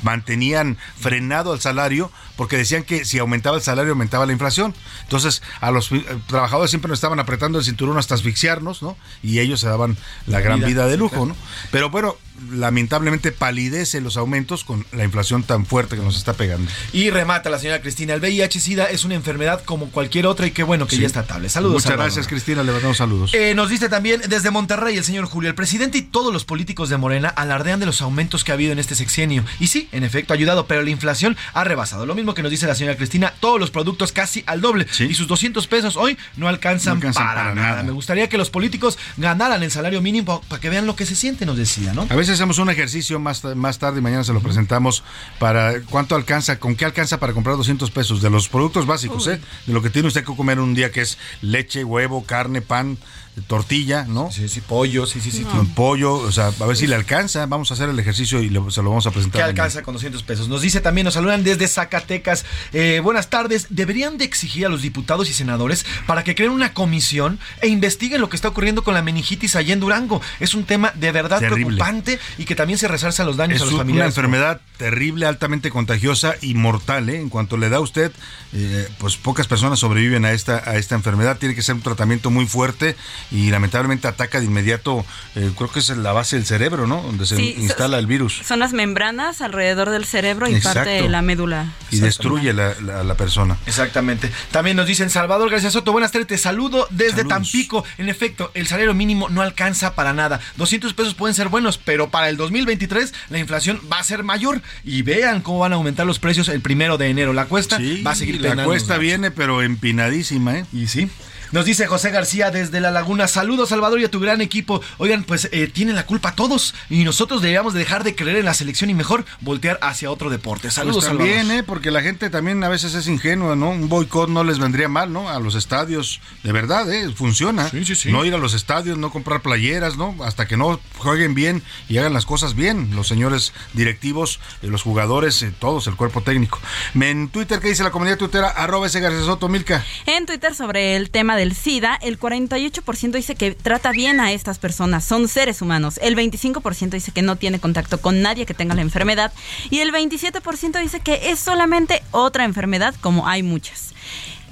mantenían frenado el salario porque decían que si aumentaba el salario aumentaba la inflación. Entonces, a los eh, trabajadores siempre nos estaban apretando el cinturón hasta asfixiarnos, ¿no? Y ellos se daban la gran vida, vida de lujo. ¿no? Pero bueno, lamentablemente palidece los aumentos con la inflación tan fuerte que nos está pegando. Y remata la señora Cristina, el VIH-Sida es una enfermedad como cualquier otra y qué bueno que ya está estable. Saludos. Muchas gracias Cristina, le mandamos saludos. Eh, nos dice también desde Monterrey el señor Julio, el presidente y todos los políticos de Morena alardean de los aumentos que ha habido en este sexenio. Y sí, en efecto ha ayudado, pero la inflación ha rebasado. Lo mismo que nos dice la señora Cristina, todos los productos casi al doble. Y sus 200 pesos hoy no alcanzan, para, nada. Me gustaría que los políticos ganaran el salario mínimo para que vean lo que se siente, nos decía, ¿no? A veces hacemos un ejercicio más, más tarde y mañana se lo presentamos para cuánto alcanza, con qué alcanza para comprar 200 pesos de los productos básicos, ¿eh? De lo que tiene usted que comer un día que es leche, huevo, carne, pan, tortilla, ¿no? Sí, sí, pollo, sí, sí, sí. Pollo, o sea, a ver si le alcanza. Vamos a hacer el ejercicio y se lo vamos a presentar. ¿Qué alcanza con 200 pesos? Nos dice también, nos saludan desde Zacatecas. Eh, buenas tardes. Deberían de exigir a los diputados y senadores para que creen una comisión e investiguen lo que está ocurriendo con la meningitis allá en Durango. Es un tema de verdad preocupante y que también se resarza los daños a los familiares. Es una enfermedad terrible, altamente contagiosa y mortal, ¿eh? En cuanto le da a usted, eh, pues pocas personas sobreviven a esta, a esta enfermedad. Tiene que ser un tratamiento muy fuerte y lamentablemente ataca de inmediato, eh, creo que es la base del cerebro, ¿no? Donde se instala el virus. Son las membranas alrededor del cerebro y parte de la médula. Y destruye a la, persona. Exactamente. También nos dicen Salvador Gracias Soto, buenas tardes, te saludo desde Tampico. En efecto, el salario mínimo no alcanza para nada. 200 pesos pueden ser buenos, pero para el 2023 la inflación va a ser mayor. Y vean cómo van a aumentar los precios el primero de enero. La cuesta va a seguir La cuesta viene, pero empinadísima, ¿eh? Y sí. Nos dice José García desde La Laguna. Saludos, Salvador, y a tu gran equipo. Oigan, pues eh, tienen la culpa todos. Y nosotros deberíamos dejar de creer en la selección y mejor voltear hacia otro deporte. Saludos, pues también, ¿eh? Porque la gente también a veces es ingenua, ¿no? Un boicot no les vendría mal, ¿no? A los estadios. De verdad, ¿eh? Funciona. Sí, sí, sí. No ir a los estadios, no comprar playeras, ¿no? Hasta que no jueguen bien y hagan las cosas bien. Los señores directivos, eh, los jugadores, eh, todos, el cuerpo técnico. En Twitter, ¿qué dice la comunidad tuitera? Arroba ese García Soto, Milka. En Twitter sobre el tema del SIDA, el 48% dice que trata bien a estas personas, son seres humanos. El 25% dice que no tiene contacto con nadie que tenga la enfermedad. Y el 27% dice que es solamente otra enfermedad, como hay muchas.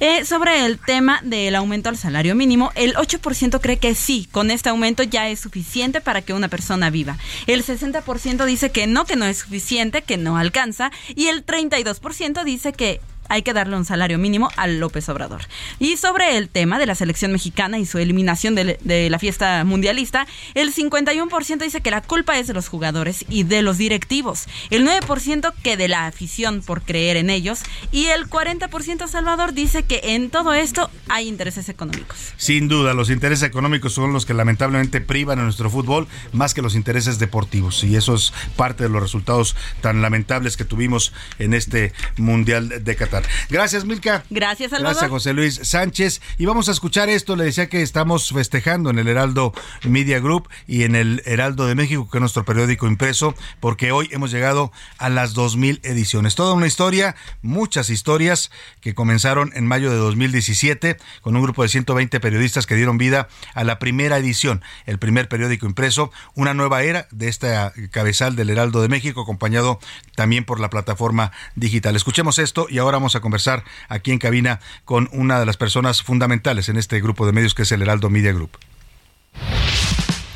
Eh, sobre el tema del aumento al salario mínimo, el 8% cree que sí, con este aumento ya es suficiente para que una persona viva. El 60% dice que no, que no es suficiente, que no alcanza. Y el 32% dice que hay que darle un salario mínimo al López Obrador. Y sobre el tema de la selección mexicana y su eliminación de, la fiesta mundialista, el 51% dice que la culpa es de los jugadores y de los directivos, el 9% que de la afición por creer en ellos y el 40% Salvador dice que en todo esto hay intereses económicos. Sin duda, los intereses económicos son los que lamentablemente privan a nuestro fútbol más que los intereses deportivos y eso es parte de los resultados tan lamentables que tuvimos en este Mundial de Qatar. Gracias, Milka. Gracias, Salvador. Gracias, José Luis Sánchez. Y vamos a escuchar esto. Le decía que estamos festejando en el Heraldo Media Group y en el Heraldo de México, que es nuestro periódico impreso, porque hoy hemos llegado a las 2.000 ediciones. Toda una historia, muchas historias que comenzaron en mayo de 2017 con un grupo de 120 periodistas que dieron vida a la primera edición, el primer periódico impreso, una nueva era de esta cabezal del Heraldo de México, acompañado también por la plataforma digital. Escuchemos esto y ahora vamos a conversar aquí en cabina con una de las personas fundamentales en este grupo de medios que es el Heraldo Media Group.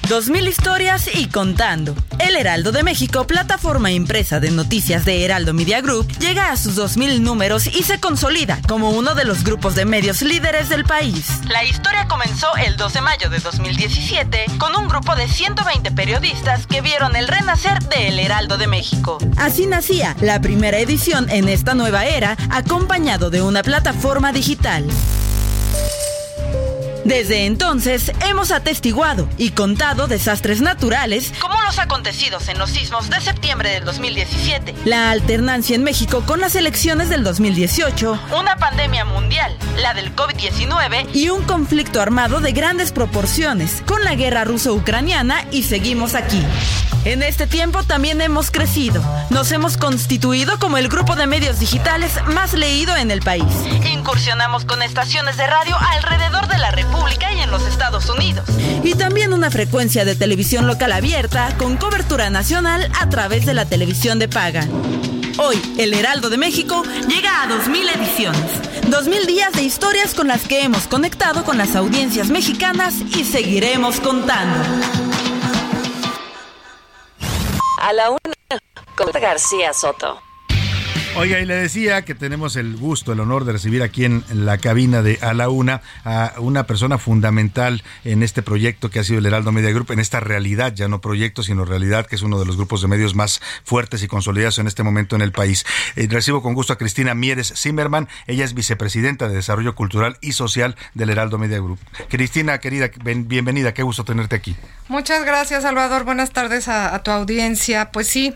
Dos mil historias y contando. El Heraldo de México, plataforma impresa de noticias de Heraldo Media Group, llega a sus 2000 números y se consolida como uno de los grupos de medios líderes del país. La historia comenzó el 12 de mayo de 2017 con un grupo de 120 periodistas que vieron el renacer de El Heraldo de México. Así nacía la primera edición en esta nueva era, acompañado de una plataforma digital. Desde entonces hemos atestiguado y contado desastres naturales como los acontecidos en los sismos de septiembre del 2017, la alternancia en México con las elecciones del 2018, una pandemia mundial, la del COVID-19 y un conflicto armado de grandes proporciones con la guerra ruso-ucraniana y seguimos aquí. En este tiempo también hemos crecido. Nos hemos constituido como el grupo de medios digitales más leído en el país. Incursionamos con estaciones de radio alrededor de la República y en los Estados Unidos. Y también una frecuencia de televisión local abierta con cobertura nacional a través de la televisión de paga. Hoy, El Heraldo de México llega a 2.000 ediciones. 2.000 días de historias con las que hemos conectado con las audiencias mexicanas y seguiremos contando. A la una con García Soto. Oiga, y le decía que tenemos el gusto, el honor de recibir aquí en la cabina de A la Una a una persona fundamental en este proyecto que ha sido el Heraldo Media Group, en esta realidad, ya no proyecto, sino realidad, que es uno de los grupos de medios más fuertes y consolidados en este momento en el país. Eh, recibo con gusto a Cristina Mieres Zimmerman, ella es vicepresidenta de Desarrollo Cultural y Social del Heraldo Media Group. Cristina, querida, bienvenida, qué gusto tenerte aquí. Muchas gracias, Salvador. Buenas tardes a, a tu audiencia. Pues sí,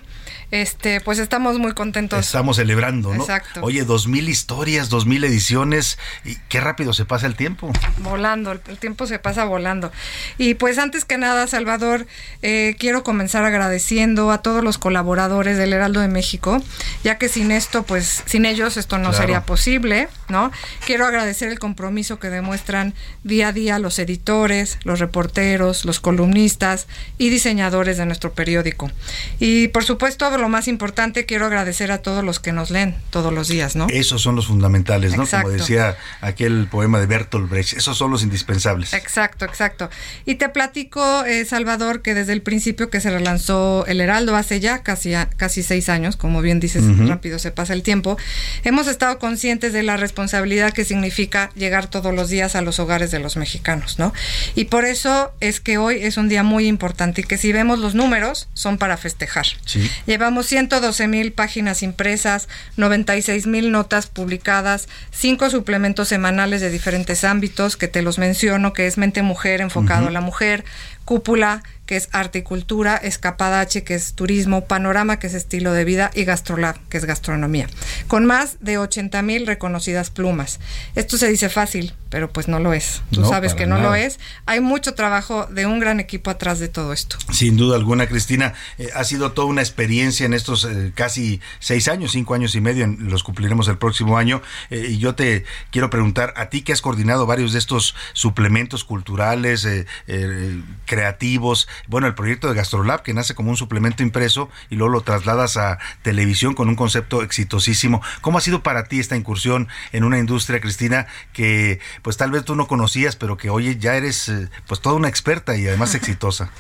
este, pues estamos muy contentos. Estamos celebrando, ¿no? Exacto. Oye, dos mil historias, dos mil ediciones, y qué rápido se pasa el tiempo. Volando, el, tiempo se pasa volando. Y pues antes que nada, Salvador, eh, quiero comenzar agradeciendo a todos los colaboradores del Heraldo de México, ya que sin esto, pues, sin ellos esto no sería posible, ¿no? Quiero agradecer el compromiso que demuestran día a día los editores, los reporteros, los columnistas y diseñadores de nuestro periódico. Y por supuesto, lo más importante, quiero agradecer a todos los que nos leen todos los días, ¿no? Esos son los fundamentales, ¿no? Como decía aquel poema de Bertolt Brecht, esos son los indispensables. Exacto, exacto. Y te platico, eh, Salvador, que desde el principio que se relanzó El Heraldo hace ya casi, casi seis años, como bien dices, rápido se pasa el tiempo, hemos estado conscientes de la responsabilidad que significa llegar todos los días a los hogares de los mexicanos, ¿no? Y por eso es que hoy es un día muy importante y que si vemos los números son para festejar. Sí. Llevamos 112 mil páginas impresas, 96 mil notas publicadas, cinco suplementos semanales de diferentes ámbitos que te los menciono, que es Mente Mujer enfocado a la mujer, Cúpula, que es arte y cultura, Escapada H, que es turismo, Panorama, que es estilo de vida, y Gastrolab, que es gastronomía, con más de 80 mil reconocidas plumas. Esto se dice fácil, pero pues no lo es. Tú sabes que no lo es. Hay mucho trabajo de un gran equipo atrás de todo esto. Sin duda alguna, Cristina, eh, ha sido toda una experiencia en estos eh, casi seis años, cinco años y medio, los cumpliremos el próximo año. Eh, y yo te quiero preguntar, a ti que has coordinado varios de estos suplementos culturales, creativos, bueno, el proyecto de Gastrolab, que nace como un suplemento impreso y luego lo trasladas a televisión con un concepto exitosísimo. ¿Cómo ha sido para ti esta incursión en una industria, Cristina, que pues tal vez tú no conocías, pero que hoy ya eres eh, pues toda una experta y además exitosa?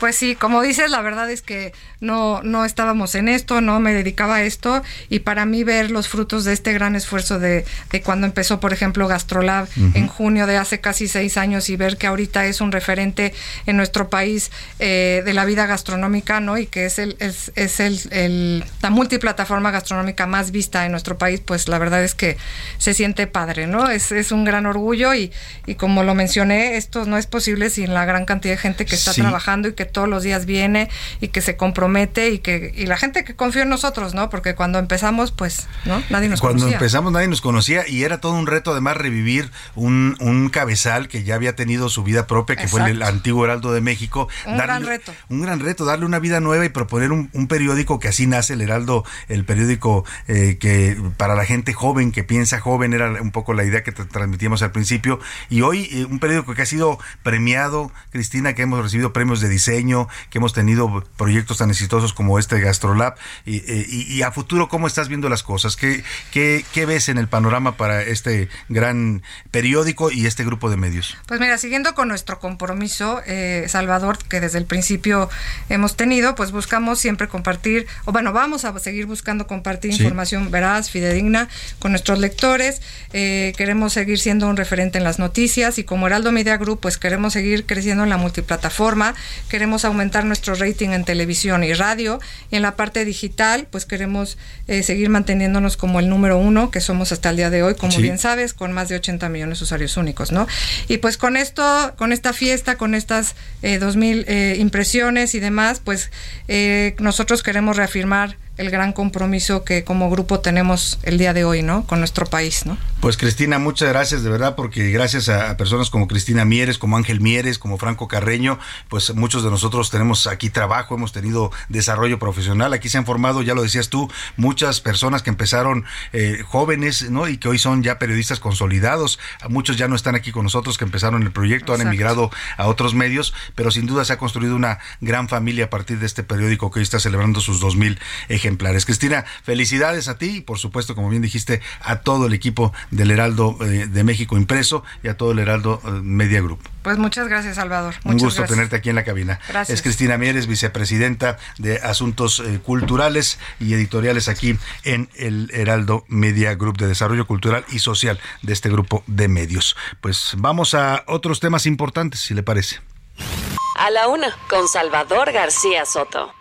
Pues sí, como dices, la verdad es que no, no estábamos en esto, no me dedicaba a esto y para mí ver los frutos de este gran esfuerzo de, de cuando empezó, por ejemplo, Gastrolab en junio de hace casi seis años y ver que ahorita es un referente en nuestro país eh, de la vida gastronómica, ¿no? Y que es, el, es, es el, la multiplataforma gastronómica más vista en nuestro país, pues la verdad es que se siente padre, ¿no? Es, es un gran orgullo y, y como lo mencioné, esto no es posible sin la gran cantidad de gente que está trabajando y que todos los días viene y que se compromete y que y la gente que confía en nosotros, ¿no? Porque cuando empezamos, pues, ¿no? Nadie nos cuando conocía. Cuando empezamos nadie nos conocía y era todo un reto además revivir un, un cabezal que ya había tenido su vida propia, que fue el, antiguo Heraldo de México. Un gran reto. Un gran reto, darle una vida nueva y proponer un, un periódico que así nace el Heraldo, el periódico eh, que para la gente joven, que piensa joven, era un poco la idea que transmitíamos al principio. Y hoy eh, un periódico que ha sido premiado, Cristina, que hemos recibido premios de diseño, que hemos tenido proyectos tan exitosos como este Gastrolab. Y, eh, y, y, a futuro, ¿cómo estás viendo las cosas? ¿Qué, qué, ¿Qué ves en el panorama para este gran periódico y este grupo de medios? Pues mira, siguiendo con nuestro compromiso, eh, Salvador, que desde el principio hemos tenido, pues buscamos siempre compartir, o bueno, vamos a seguir buscando compartir sí. información veraz, fidedigna con nuestros lectores. Eh, queremos seguir siendo un referente en las noticias y como Heraldo Media Group, pues queremos seguir creciendo en la multiplataforma, queremos aumentar nuestro rating en televisión y radio y en la parte digital, pues queremos eh, seguir manteniéndonos como el número uno que somos hasta el día de hoy, como sí. bien sabes, con más de 80 millones de usuarios únicos, ¿no? Y pues con esto, con esta fiesta, con estas eh, 2000 eh, impresiones y demás, pues eh, nosotros queremos reafirmar el gran compromiso que como grupo tenemos el día de hoy, ¿no? Con nuestro país, ¿no? Pues Cristina, muchas gracias de verdad, porque gracias a, personas como Cristina Mieres, como Ángel Mieres, como Franco Carreño, pues muchos de nosotros tenemos aquí trabajo, hemos tenido desarrollo profesional, aquí se han formado, ya lo decías tú, muchas personas que empezaron eh, jóvenes, ¿no? Y que hoy son ya periodistas consolidados, muchos ya no están aquí con nosotros, que empezaron el proyecto, Exacto. han emigrado a otros medios, pero sin duda se ha construido una gran familia a partir de este periódico que hoy está celebrando sus 2000 ejemplares. Cristina, felicidades a ti y por supuesto, como bien dijiste, a todo el equipo del Heraldo eh, de México impreso y a todo el Heraldo eh, Media Group. Pues muchas gracias, Salvador. Un gusto tenerte aquí en la cabina. Gracias. Es Cristina Mieres, vicepresidenta de Asuntos eh, Culturales y Editoriales aquí en el Heraldo Media Group de Desarrollo Cultural y Social de este grupo de medios. Pues vamos a otros temas importantes, si le parece. A la una, con Salvador García Soto.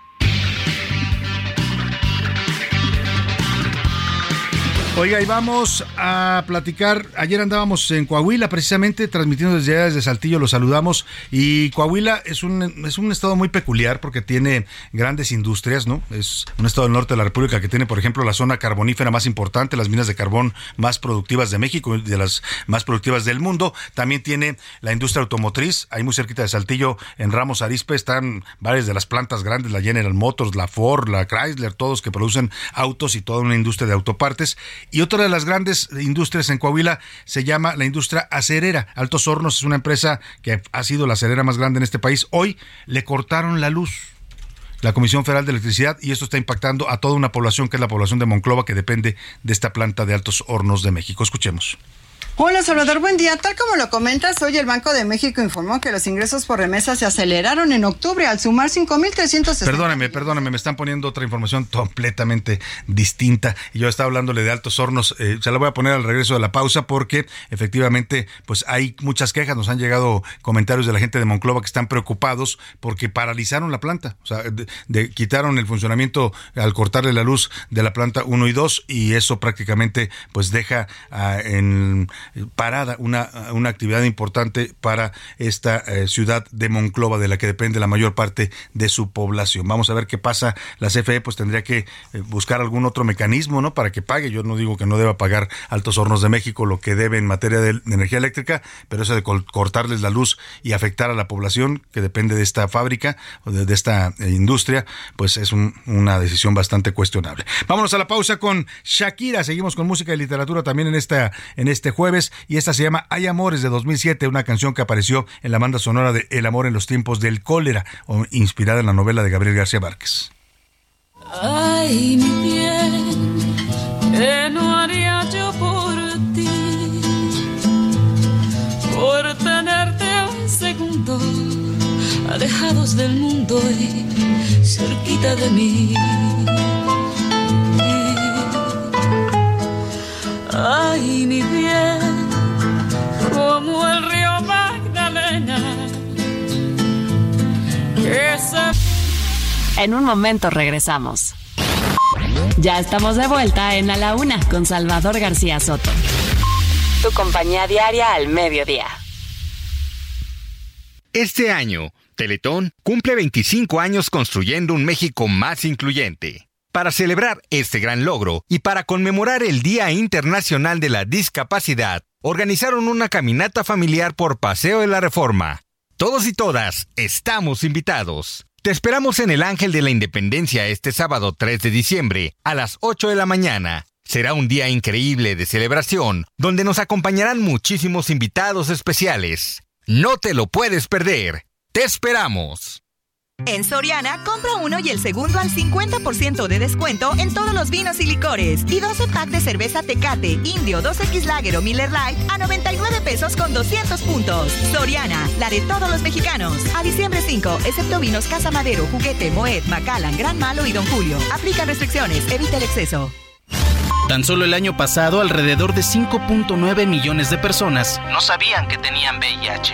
Oiga, y vamos a platicar. Ayer andábamos en Coahuila, precisamente transmitiendo desde allá, desde Saltillo, lo saludamos. Y Coahuila es un, es un estado muy peculiar porque tiene grandes industrias, ¿no? Es un estado del norte de la República que tiene, por ejemplo, la zona carbonífera más importante, las minas de carbón más productivas de México y de las más productivas del mundo. También tiene la industria automotriz. Ahí muy cerquita de Saltillo, en Ramos Arispe, están varias de las plantas grandes, la General Motors, la Ford, la Chrysler, todos que producen autos y toda una industria de autopartes. Y otra de las grandes industrias en Coahuila se llama la industria acerera. Altos Hornos es una empresa que ha sido la acerera más grande en este país. Hoy le cortaron la luz la Comisión Federal de Electricidad y esto está impactando a toda una población que es la población de Monclova que depende de esta planta de Altos Hornos de México. Escuchemos. Hola Salvador, buen día. Tal como lo comentas, hoy el Banco de México informó que los ingresos por remesa se aceleraron en octubre al sumar 5.360. Perdóneme, perdóneme, me están poniendo otra información completamente distinta. Y yo estaba hablándole de altos hornos. Eh, se la voy a poner al regreso de la pausa porque efectivamente pues hay muchas quejas. Nos han llegado comentarios de la gente de Monclova que están preocupados porque paralizaron la planta. O sea, de, quitaron el funcionamiento al cortarle la luz de la planta 1 y 2 y eso prácticamente pues deja ah, en parada, una, una actividad importante para esta eh, ciudad de Monclova, de la que depende la mayor parte de su población. Vamos a ver qué pasa. La CFE pues tendría que eh, buscar algún otro mecanismo, ¿no? Para que pague. Yo no digo que no deba pagar Altos Hornos de México lo que debe en materia de, energía eléctrica, pero eso de cortarles la luz y afectar a la población que depende de esta fábrica o de, esta eh, industria, pues es una decisión bastante cuestionable. Vámonos a la pausa con Shakira. Seguimos con música y literatura también en esta en este jueves y esta se llama Hay Amores de 2007, una canción que apareció en la banda sonora de El amor en los tiempos del cólera, inspirada en la novela de Gabriel García Márquez. Ay, mi bien, ¿qué no haría yo por ti? Por tenerte un segundo, alejados del mundo y cerquita de mí. Ay, mi bien, como el río Magdalena. En un momento regresamos. Ya estamos de vuelta en A la Una con Salvador García Soto. Tu compañía diaria al mediodía. Este año, Teletón cumple 25 años construyendo un México más incluyente. Para celebrar este gran logro y para conmemorar el Día Internacional de la Discapacidad, organizaron una caminata familiar por Paseo de la Reforma. Todos y todas estamos invitados. Te esperamos en el Ángel de la Independencia este sábado 3 de diciembre a las 8 de la mañana. Será un día increíble de celebración, donde nos acompañarán muchísimos invitados especiales. No te lo puedes perder. Te esperamos. En Soriana, compra uno y el segundo al 50% de descuento en todos los vinos y licores. Y 12 pack de cerveza Tecate, Indio, 2X Lager o Miller Lite a 99 pesos con 200 puntos. Soriana, la de todos los mexicanos. A diciembre 5, excepto vinos Casa Madero, Juguete, Moet, Macallan, Gran Malo y Don Julio. Aplican restricciones, evita el exceso. Tan solo el año pasado, alrededor de 5.9 millones de personas no sabían que tenían VIH.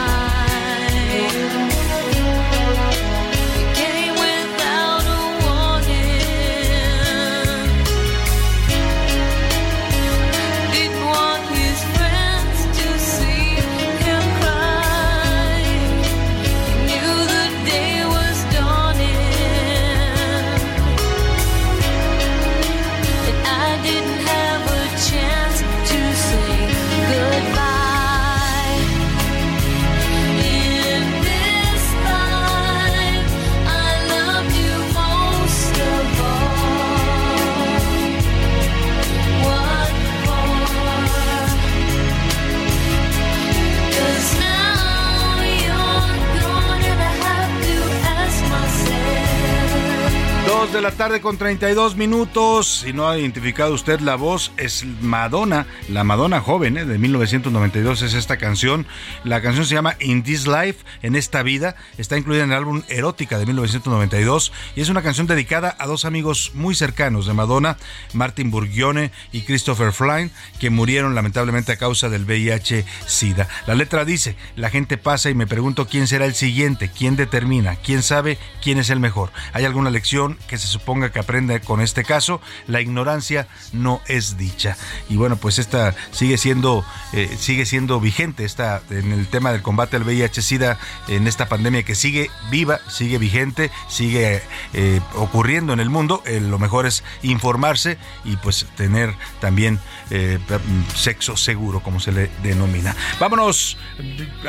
de la tarde con 32 minutos. Si no ha identificado usted la voz, es Madonna, la Madonna joven ¿eh? de 1992 es esta canción. La canción se llama In This Life, en esta vida. Está incluida en el álbum Erótica de 1992 y es una canción dedicada a dos amigos muy cercanos de Madonna, Martin Burgione y Christopher Flynn, que murieron lamentablemente a causa del VIH-Sida. La letra dice, la gente pasa y me pregunto quién será el siguiente, quién determina, quién sabe quién es el mejor. ¿Hay alguna lección que se suponga que aprende con este caso? La ignorancia no es dicha. Y bueno, pues esta sigue siendo, eh, sigue siendo vigente esta, en el tema del combate al VIH-Sida, en esta pandemia que sigue viva, sigue vigente, sigue eh, ocurriendo en el mundo. Eh, lo mejor es informarse y pues tener también eh, sexo seguro, como se le denomina. Vámonos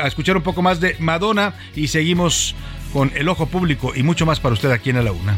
a escuchar un poco más de Madonna y seguimos con el ojo público y mucho más para usted aquí en la Una.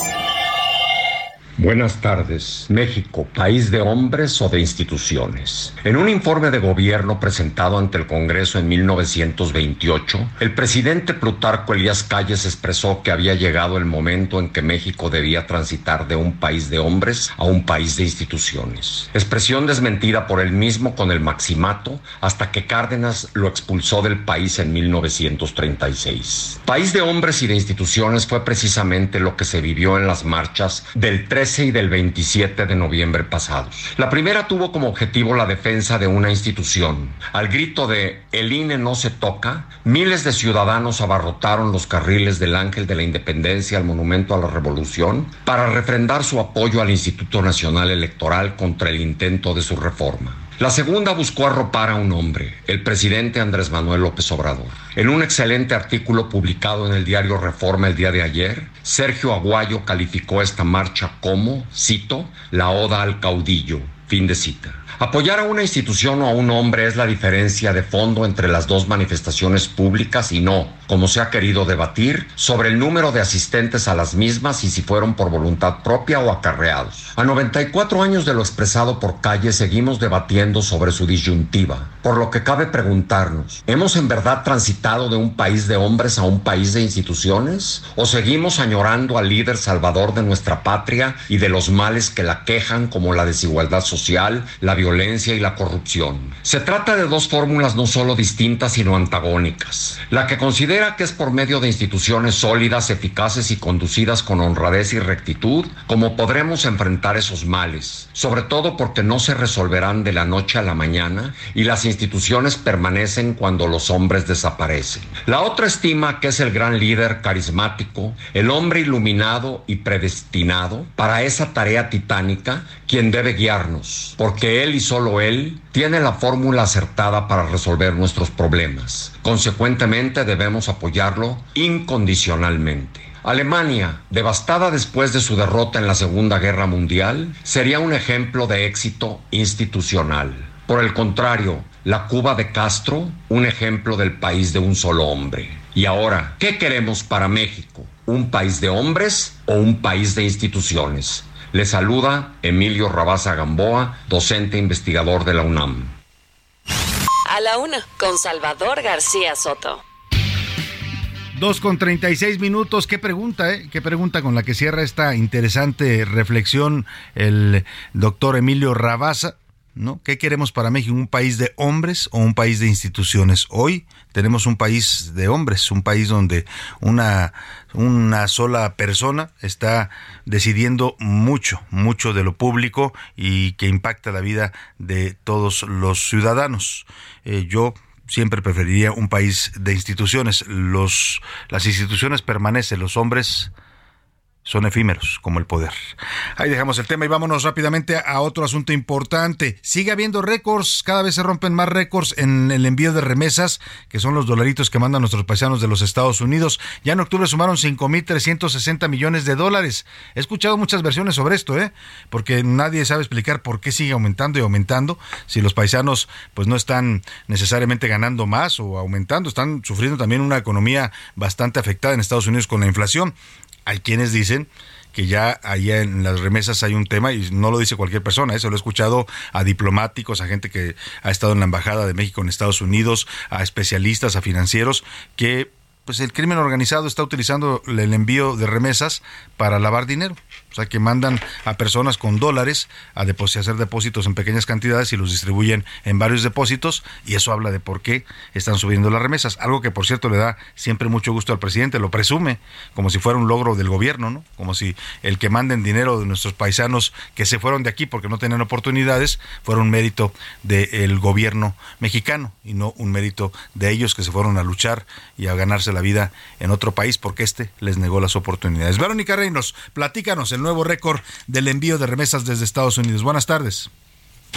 Buenas tardes. México, país de hombres o de instituciones. En un informe de gobierno presentado ante el Congreso en 1928, el presidente Plutarco Elías Calles expresó que había llegado el momento en que México debía transitar de un país de hombres a un país de instituciones. Expresión desmentida por él mismo con el maximato hasta que Cárdenas lo expulsó del país en 1936. País de hombres y de instituciones fue precisamente lo que se vivió en las marchas del 13 y del 27 de noviembre pasados. La primera tuvo como objetivo la defensa de una institución. Al grito de El INE no se toca, miles de ciudadanos abarrotaron los carriles del Ángel de la Independencia al Monumento a la Revolución para refrendar su apoyo al Instituto Nacional Electoral contra el intento de su reforma. La segunda buscó arropar a un hombre, el presidente Andrés Manuel López Obrador. En un excelente artículo publicado en el diario Reforma el día de ayer, Sergio Aguayo calificó esta marcha como, cito, la oda al caudillo. Fin de cita. Apoyar a una institución o a un hombre es la diferencia de fondo entre las dos manifestaciones públicas y no, como se ha querido debatir, sobre el número de asistentes a las mismas y si fueron por voluntad propia o acarreados. A 94 años de lo expresado por Calle seguimos debatiendo sobre su disyuntiva, por lo que cabe preguntarnos, ¿hemos en verdad transitado de un país de hombres a un país de instituciones? ¿O seguimos añorando al líder salvador de nuestra patria y de los males que la quejan como la desigualdad social, la violencia y la corrupción. Se trata de dos fórmulas no solo distintas, sino antagónicas. La que considera que es por medio de instituciones sólidas, eficaces y conducidas con honradez y rectitud como podremos enfrentar esos males, sobre todo porque no se resolverán de la noche a la mañana y las instituciones permanecen cuando los hombres desaparecen. La otra estima que es el gran líder carismático, el hombre iluminado y predestinado para esa tarea titánica, quien debe guiarnos, porque él y solo él tiene la fórmula acertada para resolver nuestros problemas. Consecuentemente debemos apoyarlo incondicionalmente. Alemania, devastada después de su derrota en la Segunda Guerra Mundial, sería un ejemplo de éxito institucional. Por el contrario, la Cuba de Castro, un ejemplo del país de un solo hombre. Y ahora, ¿qué queremos para México? ¿Un país de hombres o un país de instituciones? Le saluda Emilio Rabaza Gamboa, docente investigador de la UNAM. A la una, con Salvador García Soto. Dos con 36 minutos. Qué pregunta, ¿eh? Qué pregunta con la que cierra esta interesante reflexión el doctor Emilio Rabaza. ¿No? ¿Qué queremos para México? ¿Un país de hombres o un país de instituciones? Hoy tenemos un país de hombres, un país donde una, una sola persona está decidiendo mucho, mucho de lo público y que impacta la vida de todos los ciudadanos. Eh, yo siempre preferiría un país de instituciones. Las instituciones permanecen, los hombres son efímeros como el poder. Ahí dejamos el tema y vámonos rápidamente a otro asunto importante. Sigue habiendo récords, cada vez se rompen más récords en el envío de remesas, que son los dolaritos que mandan nuestros paisanos de los Estados Unidos. Ya en octubre sumaron 5.360 millones de dólares. He escuchado muchas versiones sobre esto, ¿eh? porque nadie sabe explicar por qué sigue aumentando y aumentando, si los paisanos pues no están necesariamente ganando más o aumentando, están sufriendo también una economía bastante afectada en Estados Unidos con la inflación. Hay quienes dicen que ya allá en las remesas hay un tema y no lo dice cualquier persona, eso lo he escuchado a diplomáticos, a gente que ha estado en la embajada de México en Estados Unidos, a especialistas, a financieros que pues el crimen organizado está utilizando el envío de remesas para lavar dinero. O sea, que mandan a personas con dólares a hacer depósitos en pequeñas cantidades y los distribuyen en varios depósitos y eso habla de por qué están subiendo las remesas. Algo que, por cierto, le da siempre mucho gusto al presidente, lo presume como si fuera un logro del gobierno, ¿no? Como si el que manden dinero de nuestros paisanos que se fueron de aquí porque no tenían oportunidades fuera un mérito del gobierno mexicano y no un mérito de ellos que se fueron a luchar y a ganarse la vida en otro país porque este les negó las oportunidades. Verónica Reinos, platícanos nuevo récord del envío de remesas desde Estados Unidos. Buenas tardes.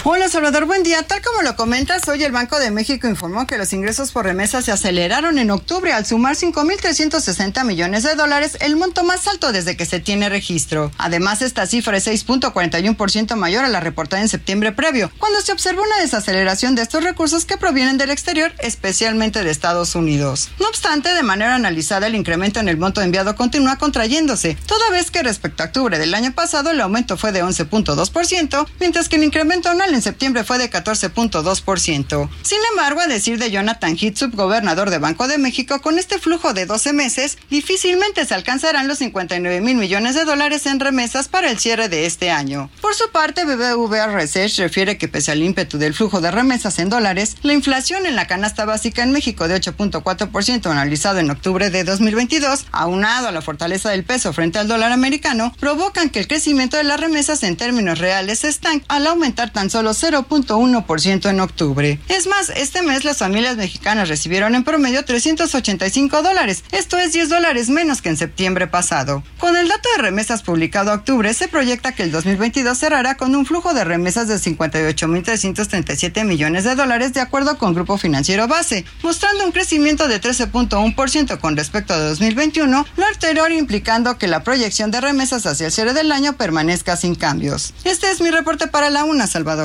Hola Salvador, buen día. Tal como lo comentas, hoy el Banco de México informó que los ingresos por remesas se aceleraron en octubre al sumar 5.360 millones de dólares, el monto más alto desde que se tiene registro. Además, esta cifra es 6.41% mayor a la reportada en septiembre previo, cuando se observó una desaceleración de estos recursos que provienen del exterior, especialmente de Estados Unidos. No obstante, de manera analizada, el incremento en el monto enviado continúa contrayéndose, toda vez que respecto a octubre del año pasado el aumento fue de 11.2%, mientras que el incremento anual en septiembre fue de 14.2%. Sin embargo, a decir de Jonathan Heath, subgobernador de Banco de México, con este flujo de 12 meses, difícilmente se alcanzarán los 59 mil millones de dólares en remesas para el cierre de este año. Por su parte, BBVA Research refiere que pese al ímpetu del flujo de remesas en dólares, la inflación en la canasta básica en México de 8.4% analizado en octubre de 2022, aunado a la fortaleza del peso frente al dólar americano, provocan que el crecimiento de las remesas en términos reales estanque al aumentar tan solo 0.1% en octubre. Es más, este mes las familias mexicanas recibieron en promedio 385 dólares, esto es 10 dólares menos que en septiembre pasado. Con el dato de remesas publicado a octubre, se proyecta que el 2022 cerrará con un flujo de remesas de 58.337 millones de dólares de acuerdo con Grupo Financiero Base, mostrando un crecimiento de 13.1% con respecto a 2021, lo anterior implicando que la proyección de remesas hacia el cierre del año permanezca sin cambios. Este es mi reporte para la UNA, Salvador.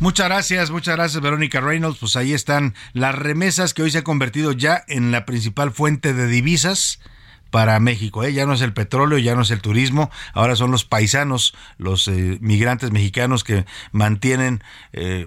Muchas gracias, muchas gracias Verónica Reynolds. Pues ahí están las remesas que hoy se ha convertido ya en la principal fuente de divisas para México. ¿eh? Ya no es el petróleo, ya no es el turismo, ahora son los paisanos, los eh, migrantes mexicanos que mantienen eh,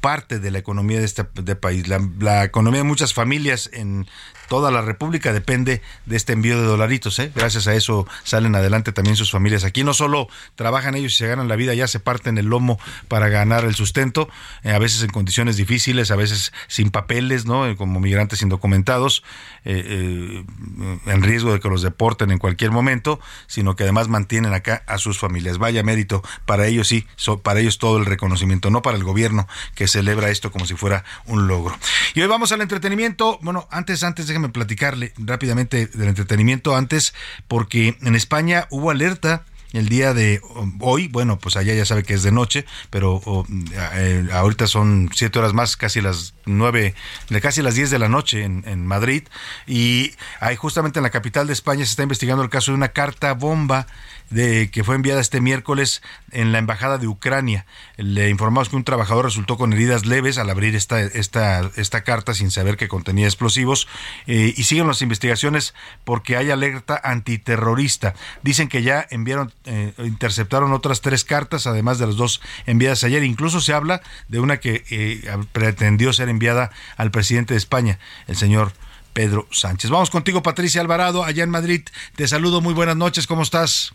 parte de la economía de este país. La, la, economía de muchas familias en toda la República depende de este envío de dolaritos. ¿eh? Gracias a eso salen adelante también sus familias. Aquí no solo trabajan ellos y se ganan la vida, ya se parten el lomo para ganar el sustento, a veces en condiciones difíciles, a veces sin papeles, ¿no? como migrantes indocumentados en riesgo de que los deporten en cualquier momento, sino que además mantienen acá a sus familias. Vaya mérito para ellos sí, para ellos todo el reconocimiento, no para el gobierno que celebra esto como si fuera un logro. Y hoy vamos al entretenimiento. Bueno, antes, antes platicarle rápidamente del entretenimiento antes, porque en España hubo alerta el día de hoy, bueno, pues allá ya sabe que es de noche, pero oh, eh, ahorita son siete horas más, casi las nueve, casi las diez de la noche en, en Madrid, y ahí justamente en la capital de España se está investigando el caso de una carta bomba de que fue enviada este miércoles en la embajada de Ucrania. Le informamos que un trabajador resultó con heridas leves al abrir esta esta esta carta sin saber que contenía explosivos eh, y siguen las investigaciones porque hay alerta antiterrorista. Dicen que ya enviaron eh, interceptaron otras tres cartas además de las dos enviadas ayer. Incluso se habla de una que eh, pretendió ser enviada al presidente de España, el señor Pedro Sánchez. Vamos contigo, Patricia Alvarado, allá en Madrid. Te saludo, muy buenas noches, ¿cómo estás?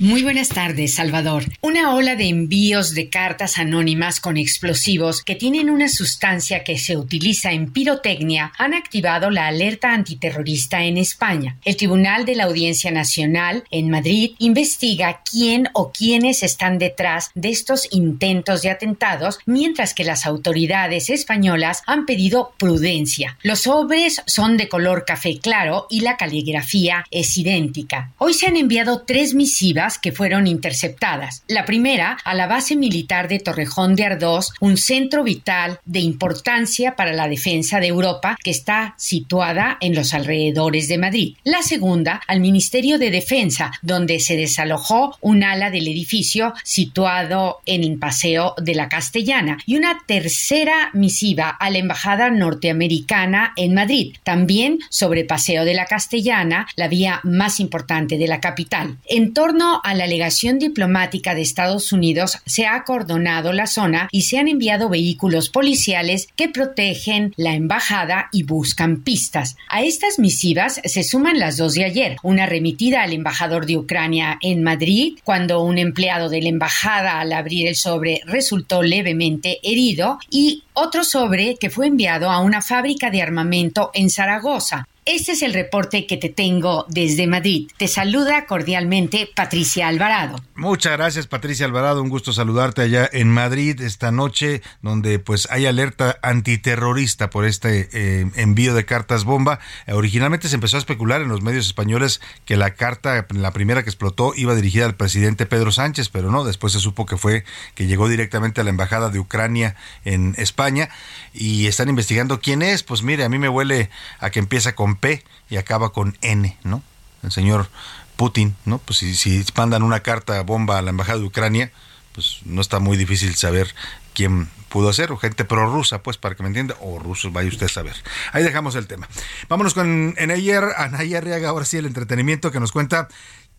Muy buenas tardes, Salvador. Una ola de envíos de cartas anónimas con explosivos que tienen una sustancia que se utiliza en pirotecnia han activado la alerta antiterrorista en España. El Tribunal de la Audiencia Nacional en Madrid investiga quién o quiénes están detrás de estos intentos de atentados, mientras que las autoridades españolas han pedido prudencia. Los sobres son de color café claro y la caligrafía es idéntica. Hoy se han enviado tres misivas que fueron interceptadas. La primera a la base militar de Torrejón de Ardós, un centro vital de importancia para la defensa de Europa que está situada en los alrededores de Madrid. La segunda al Ministerio de Defensa, donde se desalojó un ala del edificio situado en el Paseo de la Castellana. Y una tercera misiva a la Embajada norteamericana en Madrid, también sobre Paseo de la Castellana, la vía más importante de la capital. En torno a la alegación diplomática de Estados Unidos, se ha acordonado la zona y se han enviado vehículos policiales que protegen la embajada y buscan pistas. A estas misivas se suman las dos de ayer, una remitida al embajador de Ucrania en Madrid, cuando un empleado de la embajada al abrir el sobre resultó levemente herido, y otro sobre que fue enviado a una fábrica de armamento en Zaragoza. Este es el reporte que te tengo desde Madrid. Te saluda cordialmente Patricia Alvarado. Muchas gracias Patricia Alvarado, un gusto saludarte allá en Madrid esta noche, donde pues hay alerta antiterrorista por este eh, envío de cartas bomba. Originalmente se empezó a especular en los medios españoles que la carta, la primera que explotó, iba dirigida al presidente Pedro Sánchez, pero no, después se supo que fue que llegó directamente a la embajada de Ucrania en España y están investigando quién es. Pues mire, a mí me huele a que empieza con P y acaba con N, ¿no? El señor Putin, ¿no? Pues si, si mandan una carta bomba a la embajada de Ucrania, pues no está muy difícil saber quién pudo hacer, o gente prorrusa, pues para que me entienda, o rusos, vaya usted a saber. Ahí dejamos el tema. Vámonos con en ayer, Anaya Arriaga, ahora sí el entretenimiento que nos cuenta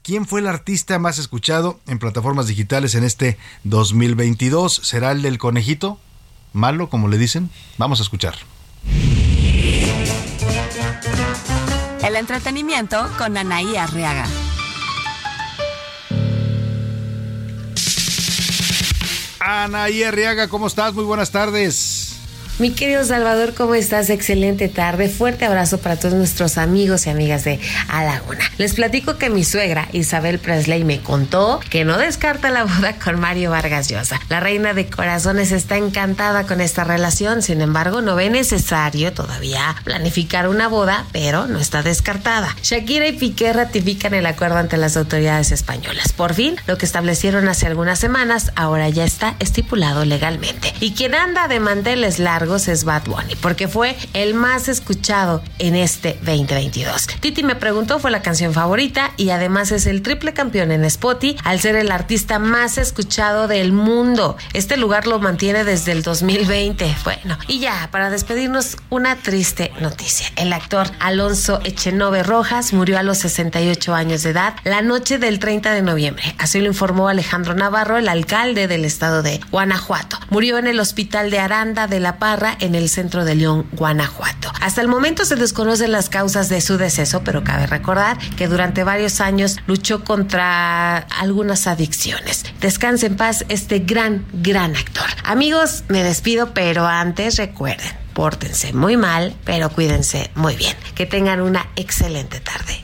quién fue el artista más escuchado en plataformas digitales en este 2022. ¿Será el del conejito? Malo, como le dicen. Vamos a escuchar. El entretenimiento con Anaí Arriaga. Anaí Arriaga, ¿cómo estás? Muy buenas tardes. Mi querido Salvador, ¿cómo estás? Excelente tarde. Fuerte abrazo para todos nuestros amigos y amigas de A la Una. Les platico que mi suegra, Isabel Presley, me contó que no descarta la boda con Mario Vargas Llosa. La reina de corazones está encantada con esta relación, sin embargo, no ve necesario todavía planificar una boda, pero no está descartada. Shakira y Piqué ratifican el acuerdo ante las autoridades españolas. Por fin, lo que establecieron hace algunas semanas ahora ya está estipulado legalmente. Y quien anda de manteles largos es Bad Bunny, porque fue el más escuchado en este 2022. Titi me preguntó, fue la canción favorita y además es el triple campeón en Spotify al ser el artista más escuchado del mundo. Este lugar lo mantiene desde el 2020. Bueno, y ya, para despedirnos, una triste noticia. El actor Alonso Echenove Rojas murió a los 68 años de edad la noche del 30 de noviembre. Así lo informó Alejandro Navarro, el alcalde del estado de Guanajuato. Murió en el hospital de Aranda de la Paz en el centro de León, Guanajuato. Hasta el momento se desconocen las causas de su deceso, pero cabe recordar que durante varios años luchó contra algunas adicciones. Descanse en paz este gran, gran actor. Amigos, me despido, pero antes recuerden, pórtense muy mal, pero cuídense muy bien. Que tengan una excelente tarde.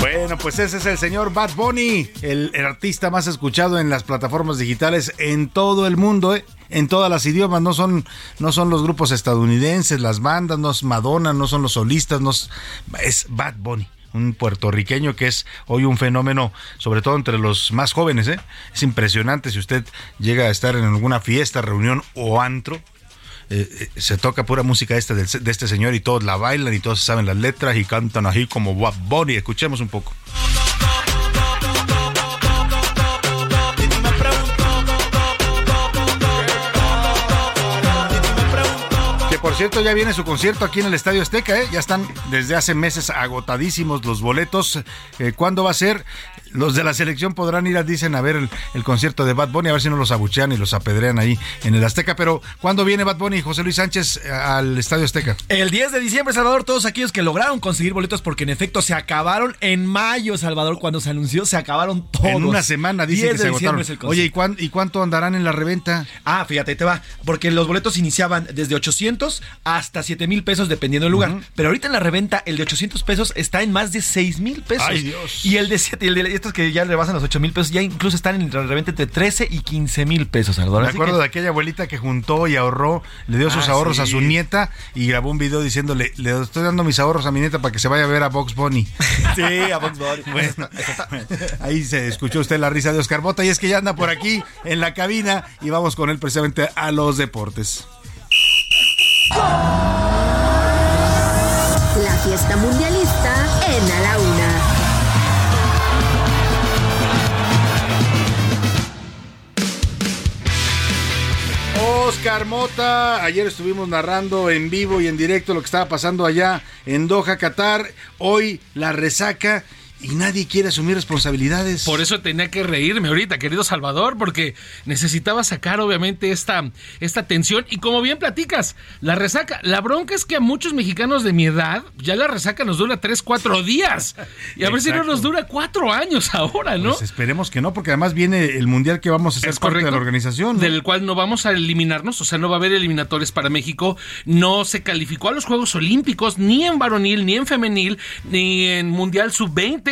Bueno, pues ese es el señor Bad Bunny, el, el artista más escuchado en las plataformas digitales en todo el mundo, ¿eh? en todas las idiomas, no son, no son los grupos estadounidenses, las bandas, no es Madonna, no son los solistas, no es, es Bad Bunny un puertorriqueño que es hoy un fenómeno, sobre todo entre los más jóvenes. ¿eh? Es impresionante si usted llega a estar en alguna fiesta, reunión o antro. eh, eh, se toca pura música esta de, de este señor y todos la bailan y todos saben las letras y cantan así como Bad Bunny. Escuchemos un poco. Cierto ya viene su concierto aquí en el Estadio Azteca, ¿eh? ya están desde hace meses agotadísimos los boletos. Eh, ¿Cuándo va a ser? Los de la selección podrán ir, dicen, a ver el, el concierto de Bad Bunny, a ver si no los abuchean y los apedrean ahí en el Azteca. Pero, ¿cuándo viene Bad Bunny y José Luis Sánchez al Estadio Azteca? El 10 de diciembre, Salvador, todos aquellos que lograron conseguir boletos porque en efecto se acabaron en mayo, Salvador, cuando se anunció, se acabaron todos. En una semana, dice 10 que se agotaron. es el concierto. Oye, ¿y, cuán- ¿y cuánto andarán en la reventa? Ah, fíjate, ahí te va. Porque los boletos iniciaban desde 800 hasta 7 mil pesos, dependiendo del lugar. Pero ahorita en la reventa, el de 800 pesos está en más de 6 mil pesos. Ay, Dios. Y el de 7, y el de estos que ya rebasan los 8 mil pesos, ya incluso están en reventa entre 13 y 15 mil pesos, Salvador. Me Así acuerdo que- de aquella abuelita que juntó y ahorró, le dio sus Ah, ahorros sí. a su nieta y grabó un video diciéndole, le estoy dando mis ahorros a mi nieta para que se vaya a ver a Box Bunny. Sí, a Box Bunny. Bueno, ahí se escuchó usted la risa de Oscar Bota y es que ya anda por aquí en la cabina y vamos con él precisamente a los deportes. La fiesta mundialista en A Oscar Mota, ayer estuvimos narrando en vivo y en directo lo que estaba pasando allá en Doha, Qatar. Hoy la resaca y nadie quiere asumir responsabilidades. Por eso tenía que reírme ahorita, querido Salvador, porque necesitaba sacar obviamente esta, esta tensión. Y como bien platicas, la resaca, la bronca es que a muchos mexicanos de mi edad, ya la resaca nos dura 3, 4 días. Y a ver si no nos dura 4 años ahora, ¿no? Pues esperemos que no, porque además viene el mundial que vamos a ser Es parte correcto. de la organización. ¿no? Del cual no vamos a eliminarnos, o sea, no va a haber eliminatorias para México. No se calificó a los Juegos Olímpicos, ni en varonil, ni en femenil, ni en Mundial Sub-20.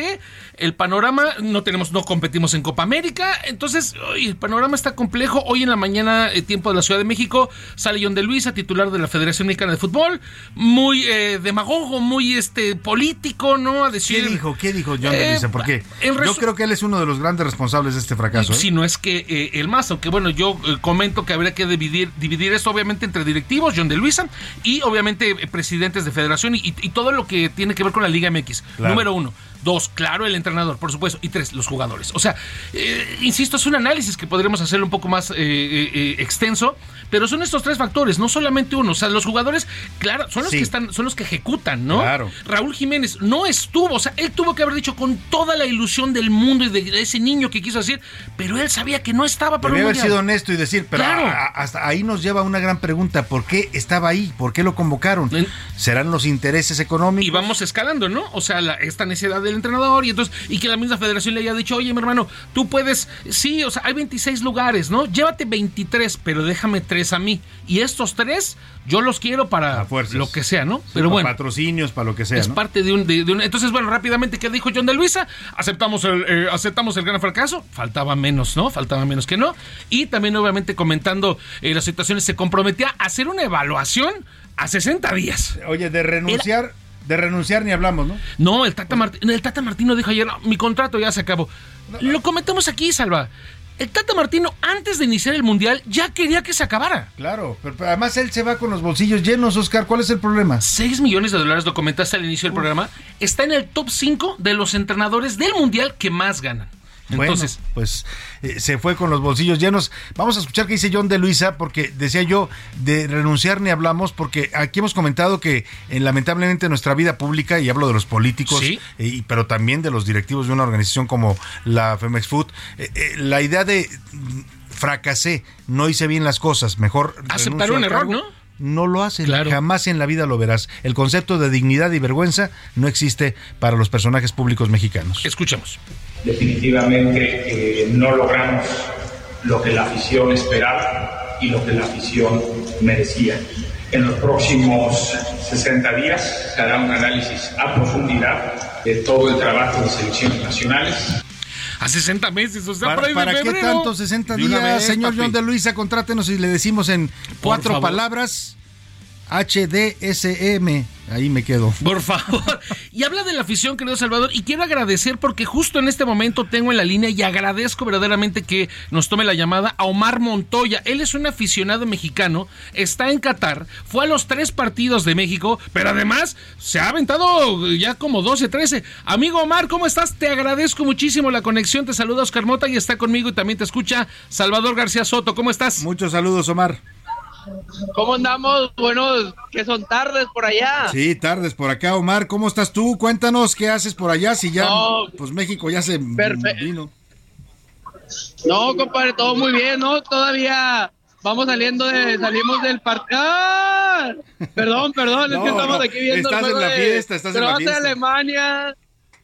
El panorama, no tenemos, no competimos en Copa América. Entonces, uy, el panorama está complejo. Hoy en la mañana, eh, tiempo de la Ciudad de México, sale John de Luisa, titular de la Federación Mexicana de Fútbol. Muy eh, demagogo, muy este político, ¿no? A decir. ¿Qué dijo? ¿Qué dijo John de Eh, Luisa? Porque en yo resu- creo que él es uno de los grandes responsables de este fracaso. ¿eh? si no es que eh, el más, aunque bueno, yo eh, comento que habría que dividir, dividir esto obviamente entre directivos, John de Luisa, y obviamente eh, presidentes de federación y, y todo lo que tiene que ver con la Liga MX. Claro. Número uno. Dos, claro, el entrenador, por supuesto. Y tres, los jugadores. O sea, eh, insisto, es un análisis que podremos hacer un poco más eh, eh, extenso, pero son estos tres factores, no solamente uno. O sea, los jugadores, claro, son los Sí. que están, son los que ejecutan, ¿no? Claro. Raúl Jiménez no estuvo, o sea, él tuvo que haber dicho con toda la ilusión del mundo y de ese niño que quiso decir, pero él sabía que no estaba para un haber sido honesto y decir, pero Claro. a- hasta ahí nos lleva una gran pregunta. ¿Por qué estaba ahí? ¿Por qué lo convocaron? ¿Serán los intereses económicos? Y vamos escalando, ¿no? O sea, la- esta necesidad del entrenador y entonces y que la misma federación le haya dicho, oye, mi hermano, tú puedes, sí, o sea, hay 26 lugares, ¿no? Llévate 23, pero déjame tres a mí. Y estos tres, yo los quiero para lo que sea, ¿no? Pero para bueno. patrocinios, para lo que sea. es ¿no? parte de un, de- de un- Entonces, bueno, rápidamente, ¿qué dijo John de Luisa? Aceptamos el, eh, aceptamos el gran fracaso. Faltaba menos, ¿no? Faltaba menos que no. Y también, obviamente, comentando eh, las situaciones, se comprometía a hacer una evaluación a 60 días. Oye, de renunciar, de renunciar ni hablamos, ¿no? No, el Tata, Martino, el Tata Martino dijo ayer, "No, mi contrato ya se acabó. Lo comentamos aquí, Salva. El Tata Martino, antes de iniciar el Mundial, ya quería que se acabara. Claro, pero, pero además él se va con los bolsillos llenos, Oscar. ¿Cuál es el problema? 6 millones de dólares, lo comentaste al inicio del programa. Está en el top 5 de los entrenadores del Mundial que más ganan. Entonces, bueno, pues eh, se fue con los bolsillos llenos. Vamos a escuchar qué dice John de Luisa, porque decía yo, de renunciar ni hablamos, porque aquí hemos comentado que eh, lamentablemente en nuestra vida pública, y hablo de los políticos, Sí. eh, y- pero también de los directivos de una organización como la Femex Food, la idea de mm, fracasé, no hice bien las cosas, mejor... Aceptar un error. ¿no? No lo hacen, jamás en la vida lo verás. El concepto de dignidad y vergüenza no existe para los personajes públicos mexicanos. Escuchemos. Definitivamente eh, no logramos lo que la afición esperaba y lo que la afición merecía. En los próximos 60 días se hará un análisis a profundidad de todo el trabajo de selecciones nacionales. A 60 meses, o sea, por ¿Para, para qué tanto 60 De una días, vez, señor papi. John de Luisa? Contrátenos y le decimos en cuatro favor. palabras HDSM. Ahí me quedo. Por favor. Y habla de la afición, querido Salvador, y quiero agradecer porque justo en este momento tengo en la línea y agradezco verdaderamente que nos tome la llamada a Omar Montoya. Él es un aficionado mexicano, está en Qatar, fue a los tres partidos de México, pero además se ha aventado ya como 12, 13. Amigo Omar, ¿cómo estás? Te agradezco muchísimo la conexión. Te saluda Oscar Mota y está conmigo y también te escucha Salvador García Soto. ¿Cómo estás? Muchos saludos, Omar. ¿Cómo andamos? Buenos, que son tardes por allá. Sí, tardes por acá, Omar. ¿Cómo estás tú? Cuéntanos qué haces por allá, si ya, No. pues México ya se Perfecto. vino. No, compadre, todo muy bien, ¿no? Todavía vamos saliendo de, salimos del partido. ¡Ah! Perdón, perdón, es que estamos no, aquí viendo estás el en la fiesta, estás en la fiesta. Alemania,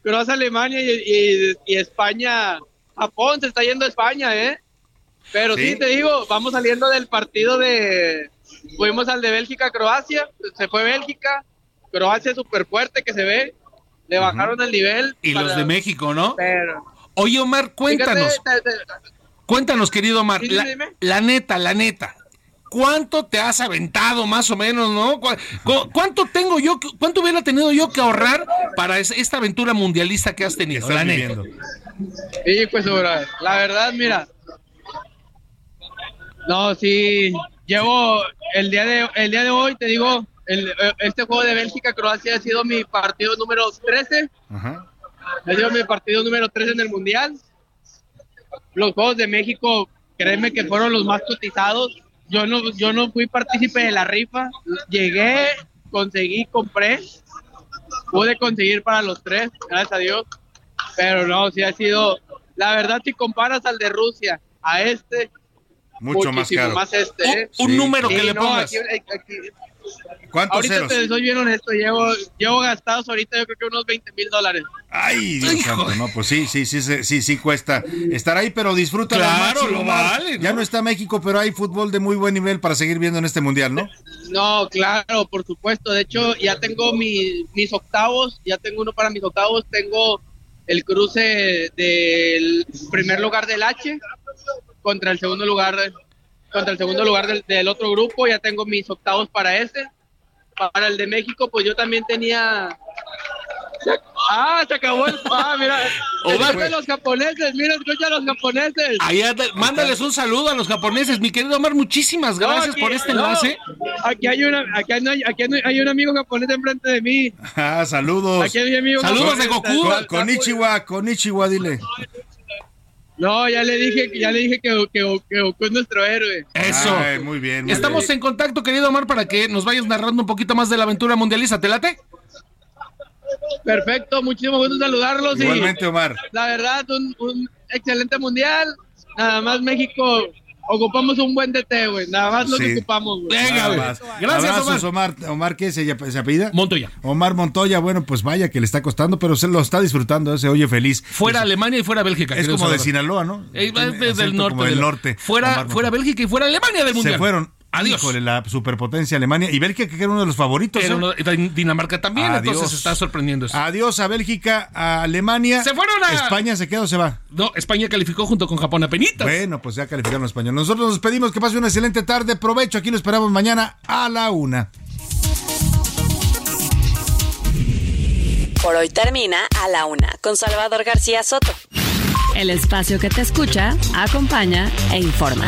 Croacia, Alemania y, y- y España, Japón, se está yendo a España, ¿eh? Pero sí. Sí. te digo, vamos saliendo del partido de, fuimos al de Bélgica, Croacia, se fue Bélgica, Croacia súper fuerte que se ve, le bajaron el nivel. Y los de México, ¿no? Pero, Oye, Omar, cuéntanos. Fíjate, te- te- Cuéntanos, querido Omar. Sí, La, dime. la neta, la neta. ¿Cuánto te has aventado más o menos, no? ¿Cu- cu- ¿Cuánto tengo yo, que- cuánto hubiera tenido yo que ahorrar para es- esta aventura mundialista que has tenido? La neta. Sí, pues, la verdad, mira. No, sí, llevo el día de el día de hoy, te digo, el- este juego de Bélgica-Croacia ha sido mi partido número 13, Ajá. ha sido mi partido número 13 en el Mundial. Los Juegos de México, créeme que fueron los más cotizados. Yo no, yo no fui partícipe de la rifa. Llegué, conseguí, compré. Pude conseguir para los tres, gracias a Dios. Pero no, sí ha sido, la verdad, si comparas al de Rusia a este, Mucho más caro. más este. ¿eh? Un Sí. número que Sí, le no, pongas. aquí- aquí- ¿Cuántos ahorita ceros? te soy bien honesto, llevo, llevo gastados ahorita yo creo que unos 20 mil dólares. Ay, Dios santo, no, pues sí, sí, sí, sí, sí, sí cuesta estar ahí, pero disfruta Claro, lo vale, ¿no? Ya no está México, pero hay fútbol de muy buen nivel para seguir viendo en este mundial, ¿no? No, claro, por supuesto. De hecho, ya tengo mi- mis octavos, ya tengo uno para mis octavos. Tengo el cruce del primer lugar del H contra el segundo lugar contra el segundo lugar del, del otro grupo. Ya tengo mis octavos para ese. Para el de México, pues yo también tenía. Ah, se acabó el. Ah, mira. Omar. Escucha a los japoneses, mira, escucha a los japoneses. Allá mándales un saludo a los japoneses. Mi querido Omar, muchísimas No, gracias aquí- por este no, enlace. Aquí hay una, aquí hay, aquí hay- hay un amigo japonés enfrente de mí. Ah, saludos. Aquí hay mi amigo Saludos japonés. de Goku. Con, con Ichiwa, con Ichiwa, dile. No, ya le dije, ya le dije que, que, que Goku es nuestro héroe. Eso. Ay, muy bien. muy Estamos bien. en contacto, querido Omar, para que nos vayas narrando un poquito más de la aventura mundialista. ¿Te late? Perfecto, muchísimo gusto saludarlos. y Igualmente, Omar. la verdad, un, un excelente mundial. Nada más México ocupamos un buen DT, güey. Nada más lo Sí. que ocupamos, güey. Venga, güey. Gracias, Abrazos, Omar. Omar. Omar, ¿qué se, se apellida? Montoya. Omar Montoya, bueno, pues vaya que le está costando, pero se lo está disfrutando, ¿eh? se oye feliz. Fuera Alemania y fuera Bélgica. Es como de. Sinaloa, ¿no? Tiene es del norte. Como del norte. Fuera, fuera. Bélgica y fuera Alemania del mundial. Se fueron. Adiós. Híjole, la superpotencia Alemania. Y Bélgica, que era uno de los favoritos. Era ¿eh? uno- Dinamarca también, Adiós. entonces está sorprendiendo eso. Adiós a Bélgica, a Alemania. Se fueron a- España se queda o se va. No, España calificó junto con Japón a penitas. Bueno, pues ya calificaron los españoles. Nosotros nos pedimos que pase una excelente tarde. Provecho. Aquí lo esperamos mañana a la una. Por hoy termina a la una con Salvador García Soto. El espacio que te escucha, acompaña e informa.